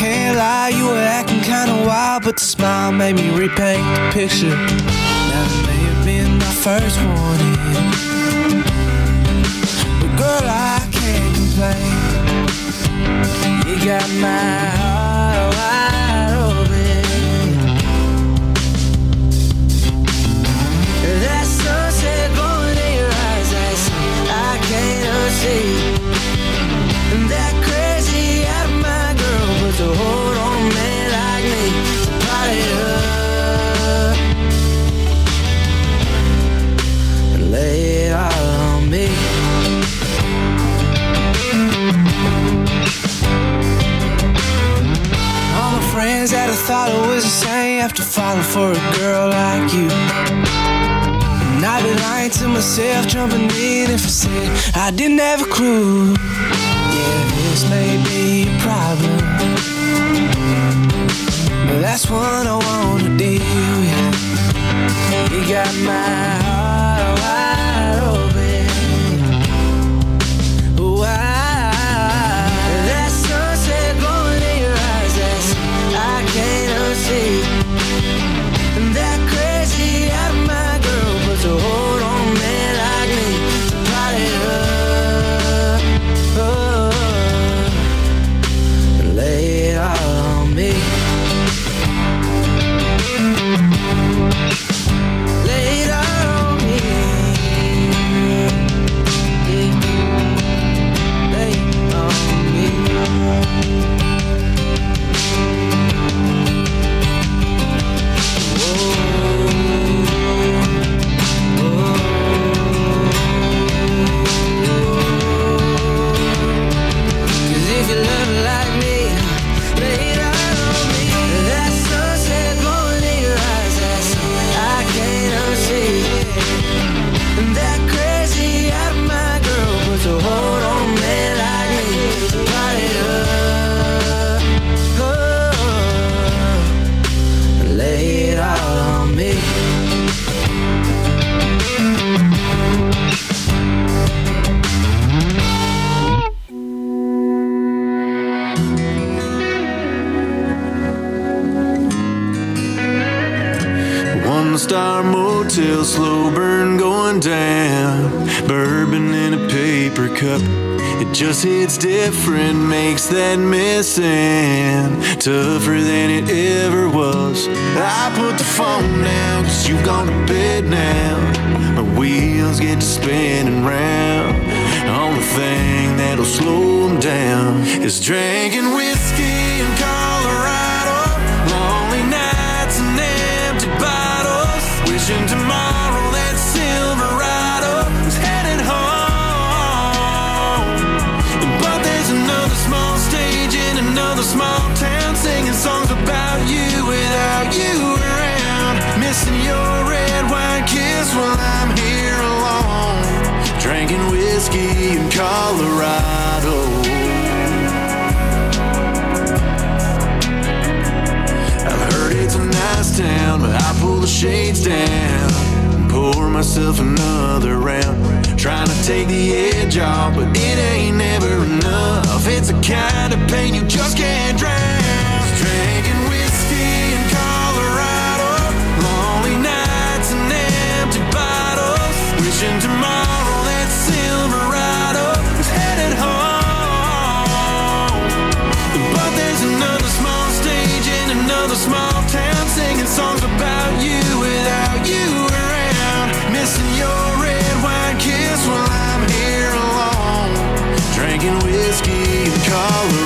I can't lie, you were acting kinda wild, but the smile made me repaint the picture. Now it may have been my first warning. But girl, I can't complain. You got my heart wide open. That sunset glowing in your eyes, that's I can't unsee. A hold on a man like me. So party up and lay it all on me. All my friends that I thought I was insane after falling for a girl like you. And I'd be lying to myself, jumping in if I said I didn't have a clue. Yeah, this may be a problem, that's what I wanna do, with. You got my slow burn going down. Bourbon in a paper cup. It just hits different, makes that missing tougher than it ever was. I put the phone down, cause you've gone to bed now. My wheels get to spinning round. Only thing that'll slow them down is drinking whiskey whiskey in Colorado. I've heard it's a nice town, but I pull the shades down and pour myself another round. Trying to take the edge off, but it ain't never enough. It's a kind of pain you just can't drown. Drinking whiskey in Colorado, lonely nights and empty bottles. Wishing tomorrow another small town singing songs about you without you around. Missing your red wine kiss while I'm here alone. Drinking whiskey in Colorado.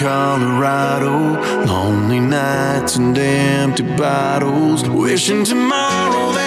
Colorado. Lonely nights and empty bottles. Wishing tomorrow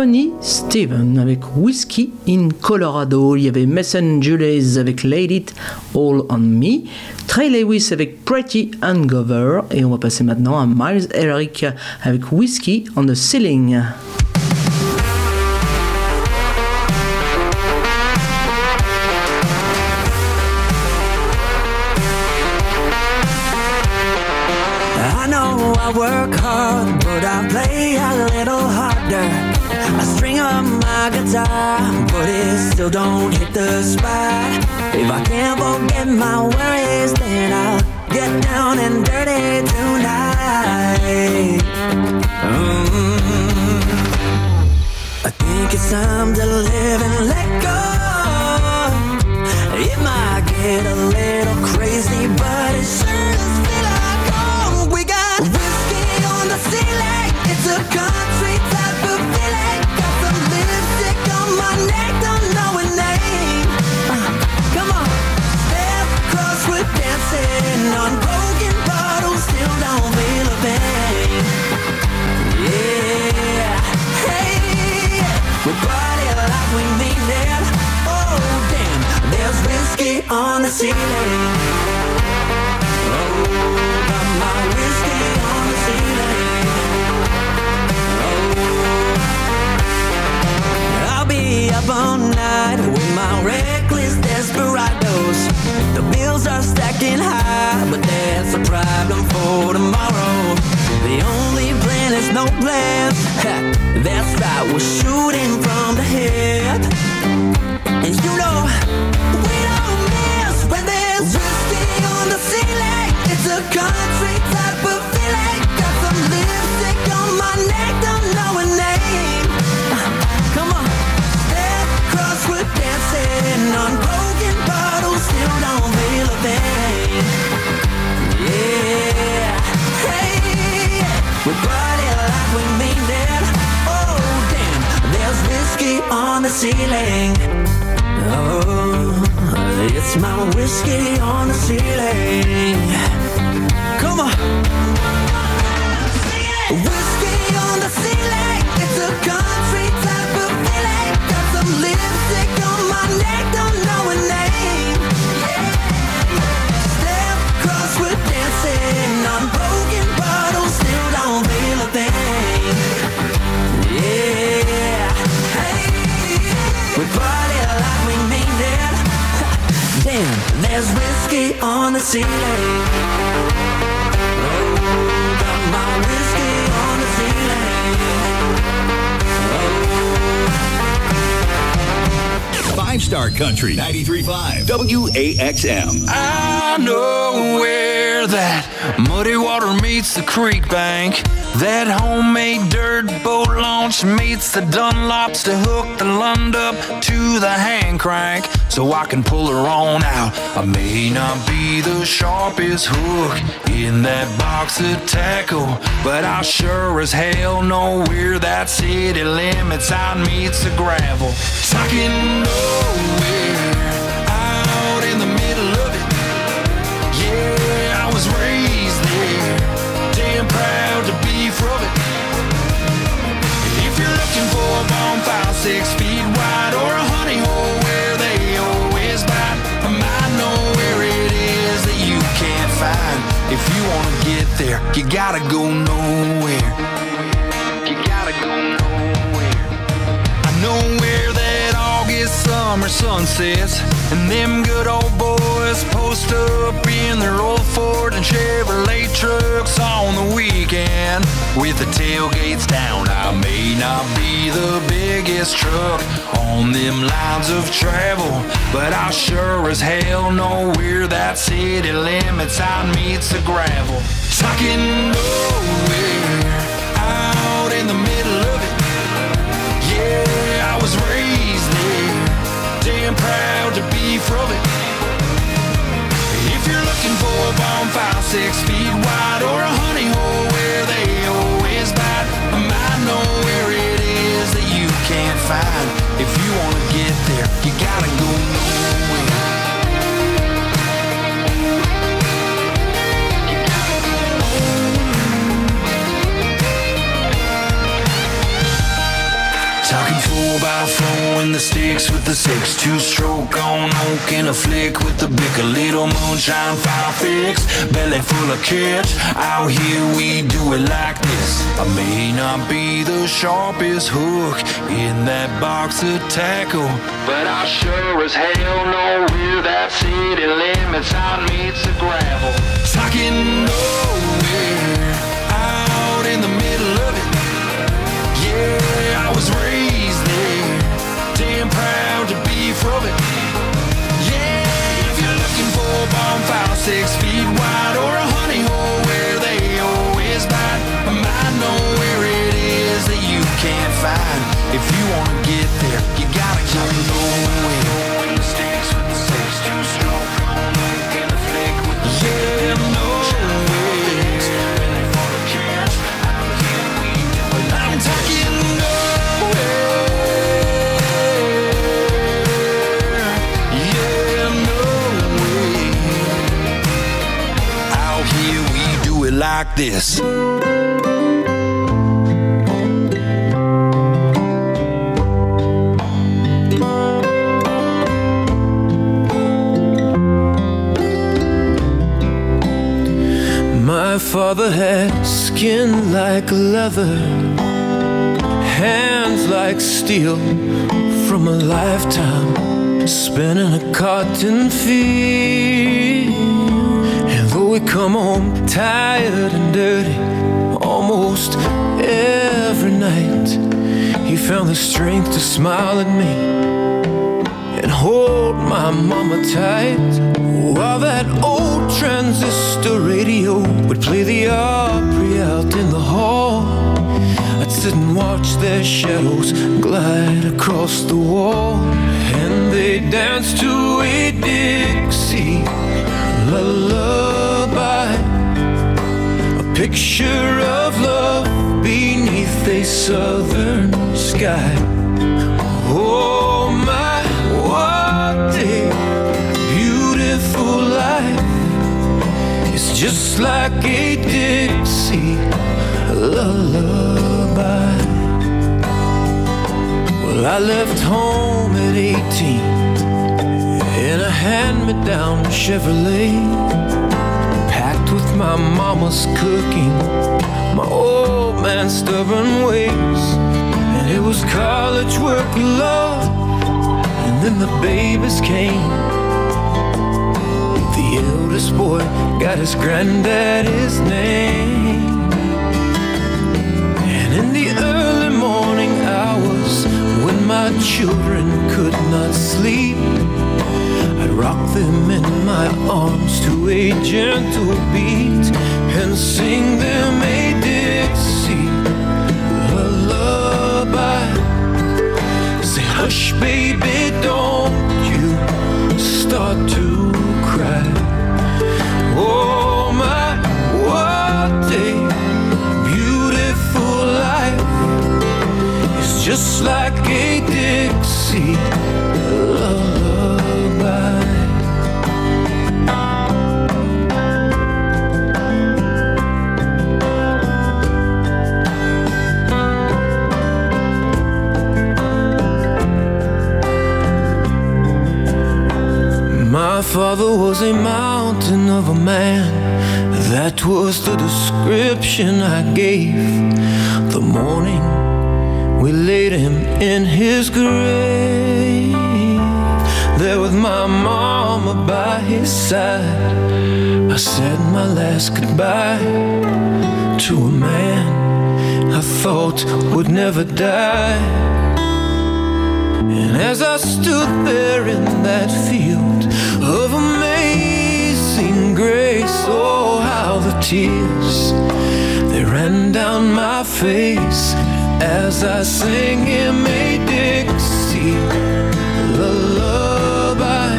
Tony Steven avec Whiskey in Colorado. Il y avait Mason Jules avec Laid It All on Me. Trey Lewis avec Pretty Hangover. Et on va passer maintenant à Miles Eric avec Whiskey on the Ceiling. My but it still don't hit the spot. If I can't forget my worries, then I'll get down and dirty tonight. Mm. I think it's time to live and let go. It might get a little crazy, but it sure does feel like home. We got whiskey on the ceiling. It's a on the ceiling. Oh, my whiskey on the ceiling. I'll be up all night with my reckless desperados. The bills are stacking high, but that's a problem for tomorrow. The only plan is no plans. Ha, That's right, we're shooting from the hip. And you know, ceiling. Oh, it's my whiskey on the ceiling. Come on. Whiskey on the ceiling. It's a country on the ceiling. Oh, got my whiskey on the Five Star Country 93.5 WAXM. I know where that muddy water meets the creek bank. That homemade dirt boat launch meets the Dunlops to hook the Lund up to the hand crank so I can pull her on out. I may not be the sharpest hook in that box of tackle, but I sure as hell know where that city limits out meets the gravel. Nowhere out a six feet wide or a honey hole where they always bite, I might know where it is that you can't find. If you wanna get there, you gotta go nowhere. You gotta go nowhere. I know where that August summer sun sets, and them good old boys post up in their old Ford and Chevrolet trucks on the weekend with the tailgates down. I may not be the biggest truck on them lines of travel, but I sure as hell know where that city limits out meets the gravel. Talking nowhere out in the middle of it. Yeah, I was raised there, damn proud to be from it. A bonfire six feet wide or a honey hole where they always bite, I might know where it is that you can't find. If you wanna get there, you gotta go in the sticks with the six. Two stroke on oak in a flick with the bick a little moonshine fire fix. Belly full of kids. Out here we do it like this. I may not be the sharpest hook in that box of tackle but I sure as hell know where that city limits out meets the gravel talking nowhere out in the middle of it. Yeah, I was raised from it. Yeah, if you're looking for a bonfire six feet wide or a honey hole where they always bite, I might know where it is that you can't find. If you wanna get there, you gotta go like this. My father had skin like leather, hands like steel from a lifetime spent in a cotton field. Come home tired and dirty almost every night, he found the strength to smile at me and hold my mama tight while that old transistor radio would play the Opry out in the hall. I'd sit and watch their shadows glide across the wall, and they danced to a Dixie lullaby, a picture of love beneath a southern sky. Oh my, what a beautiful life! It's just like a Dixie lullaby. Well, I left home at 18 in a hand-me-down Chevrolet my mama's cooking, my old man's stubborn ways. And it was college work, love, and then the babies came. The eldest boy got his granddaddy's name. And in the early morning hours, when my children could not sleep, rock them in my arms to a gentle beat and sing them a Dixie lullaby. Say, hush, baby, don't you start to cry. Oh, my, what a beautiful life. It's just like a Dixie father was a mountain of a man. That was the description I gave the morning we laid him in his grave. There with my mama by his side, I said my last goodbye to a man I thought would never die. And as I stood there in that field grace, oh, how the tears they ran down my face as I sang him a Dixie lullaby.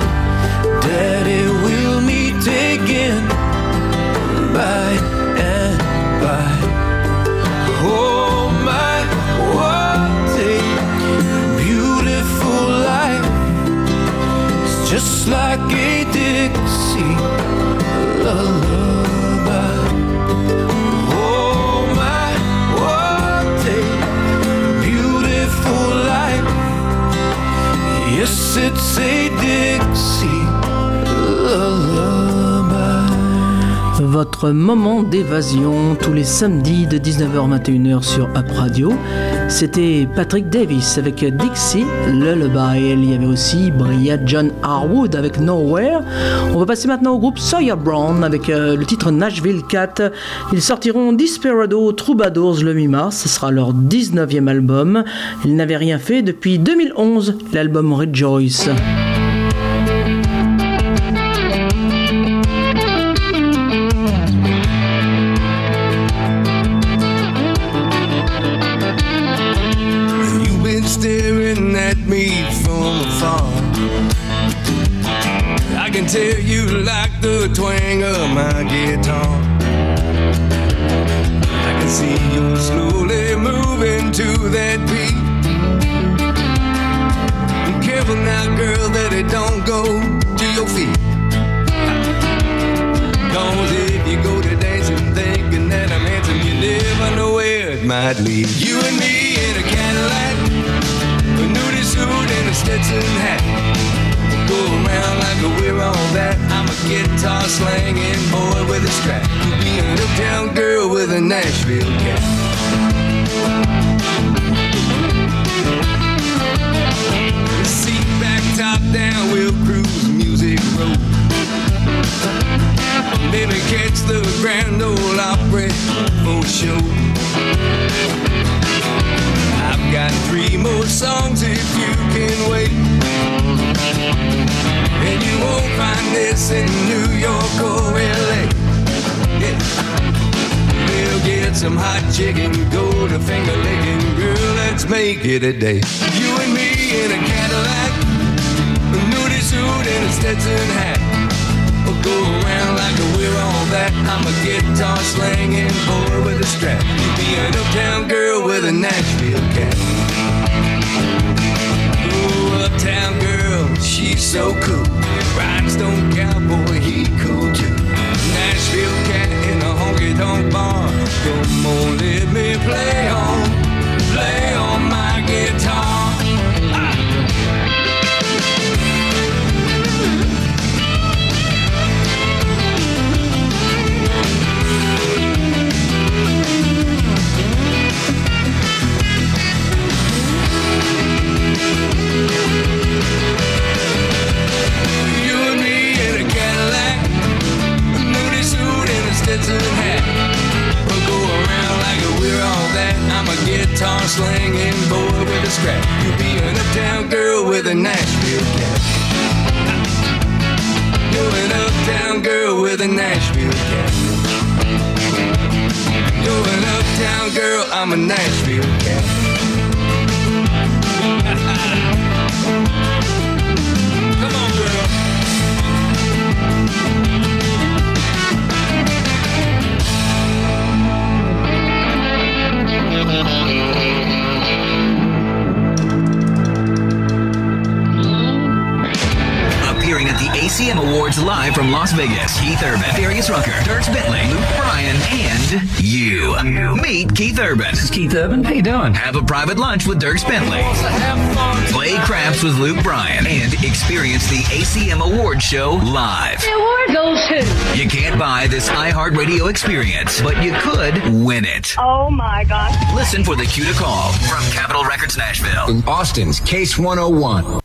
Daddy, we'll meet again by and by. Oh, my, what a beautiful life. It's just like a Votre moment d'évasion tous les samedis de 19h 21h sur Up Radio. C'était Patrick Davis avec Dixie Lullaby. Il y avait aussi Bria John Harwood avec Nowhere. On va passer maintenant au groupe Sawyer Brown avec euh, le titre Nashville Cat. Ils sortiront Desperado Troubadours le 8 mars. Ce sera leur 19e album. Ils n'avaient rien fait depuis 2011, l'album Rejoice. It. You and me in a Cadillac, a nudie suit and a Stetson hat. Go around like we're all that. I'm a guitar slanging boy with a strap. You be an uptown girl with a Nashville cat. Seat back, top down, we'll cruise Music Row. Baby, catch the Grand Ole Opry for sure. I've got three more songs if you can wait. And you won't find this in New York or LA. Yeah. We'll get some hot chicken, go to finger licking, girl, let's make it a day. You and me in a Cadillac, a nudie suit and a Stetson hat. Go around like we're all that. I'm a guitar slanging boy with a strap. You be an uptown girl with a Nashville cat. Oh, uptown girl, she's so cool. Rhinestone cowboy, he cool too. Nashville cat. In a honky tonk bar. Come on, let me play on, play on my guitar. Stetson hat. We'll go around like we're all that. I'm a guitar slinging boy with a scrap. You be an uptown girl with a Nashville cat. You're an uptown girl with a Nashville cat. You're an uptown girl, I'm a Nashville cat. [LAUGHS] Appearing at the ACM Awards live from Las Vegas, Keith Urban, Darius Rucker, Dierks Bentley, Luke Bryan, and you. Meet Keith Urban. This is Keith Urban. How you doing? Have a private lunch with Dierks Bentley. Play craps with Luke Bryan and experience the ACM Awards show live. The award goes to. You can't buy this iHeartRadio experience, but you could win it. Oh my gosh. Listen for the cue to call from Capitol Records Nashville. In Austin's KASE 101.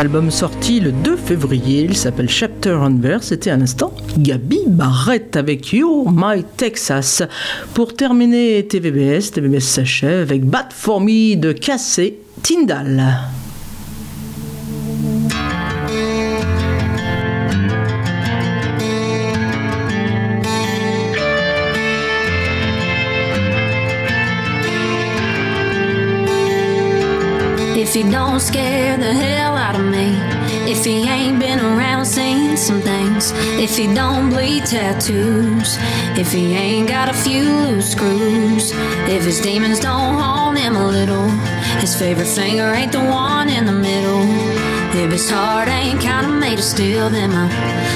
Album sorti le 2 février, il s'appelle Chapter on Verse. C'était à l'instant Gabi Barrett avec You My Texas. Pour terminer TVBS, TVBS s'achève avec Bad For Me de Cassé Tyndall.「some things. If he don't bleed tattoos, if he ain't got a few loose screws, if his demons don't haunt him a little, his favorite finger ain't the one in the middle. If his heart ain't kinda made of steel, then my,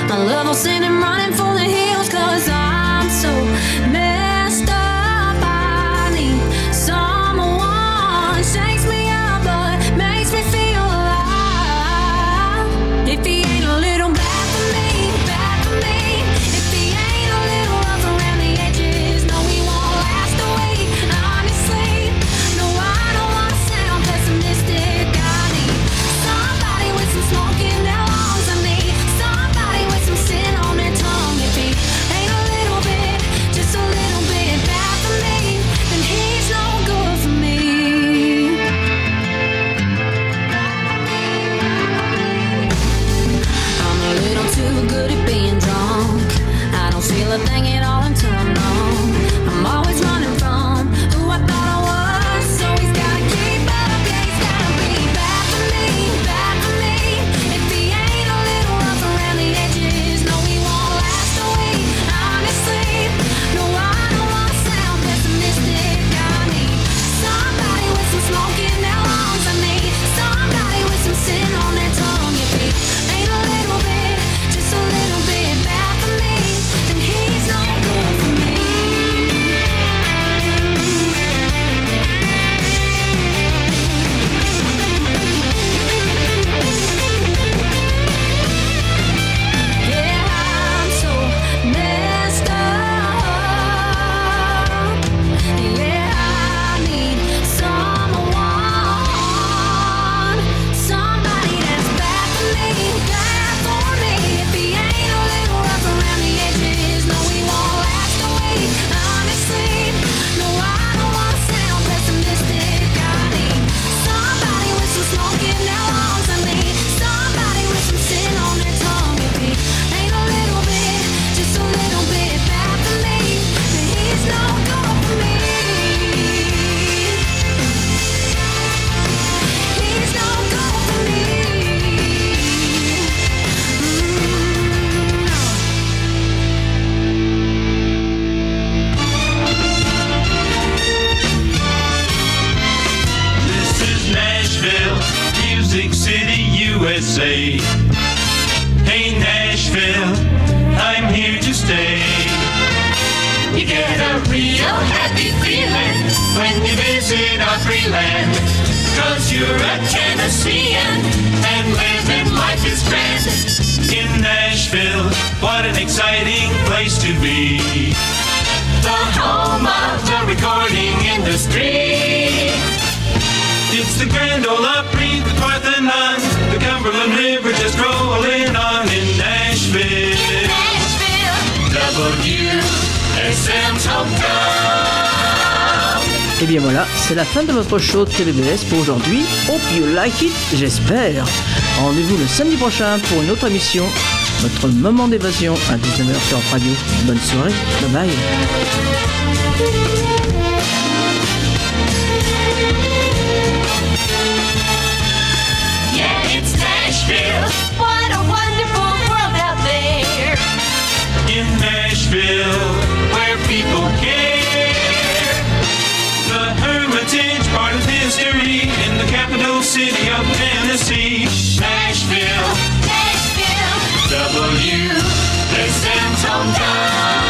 my love will send him running for the hills, cause I'm so. show de TVBS pour aujourd'hui. Hope you like it, j'espère. Rendez-vous le samedi prochain pour une autre émission. Votre moment d'évasion à 19h sur Radio. Bonne soirée, bye bye. part of history in the capital city of Tennessee, Nashville. Nashville. W. They sent on down.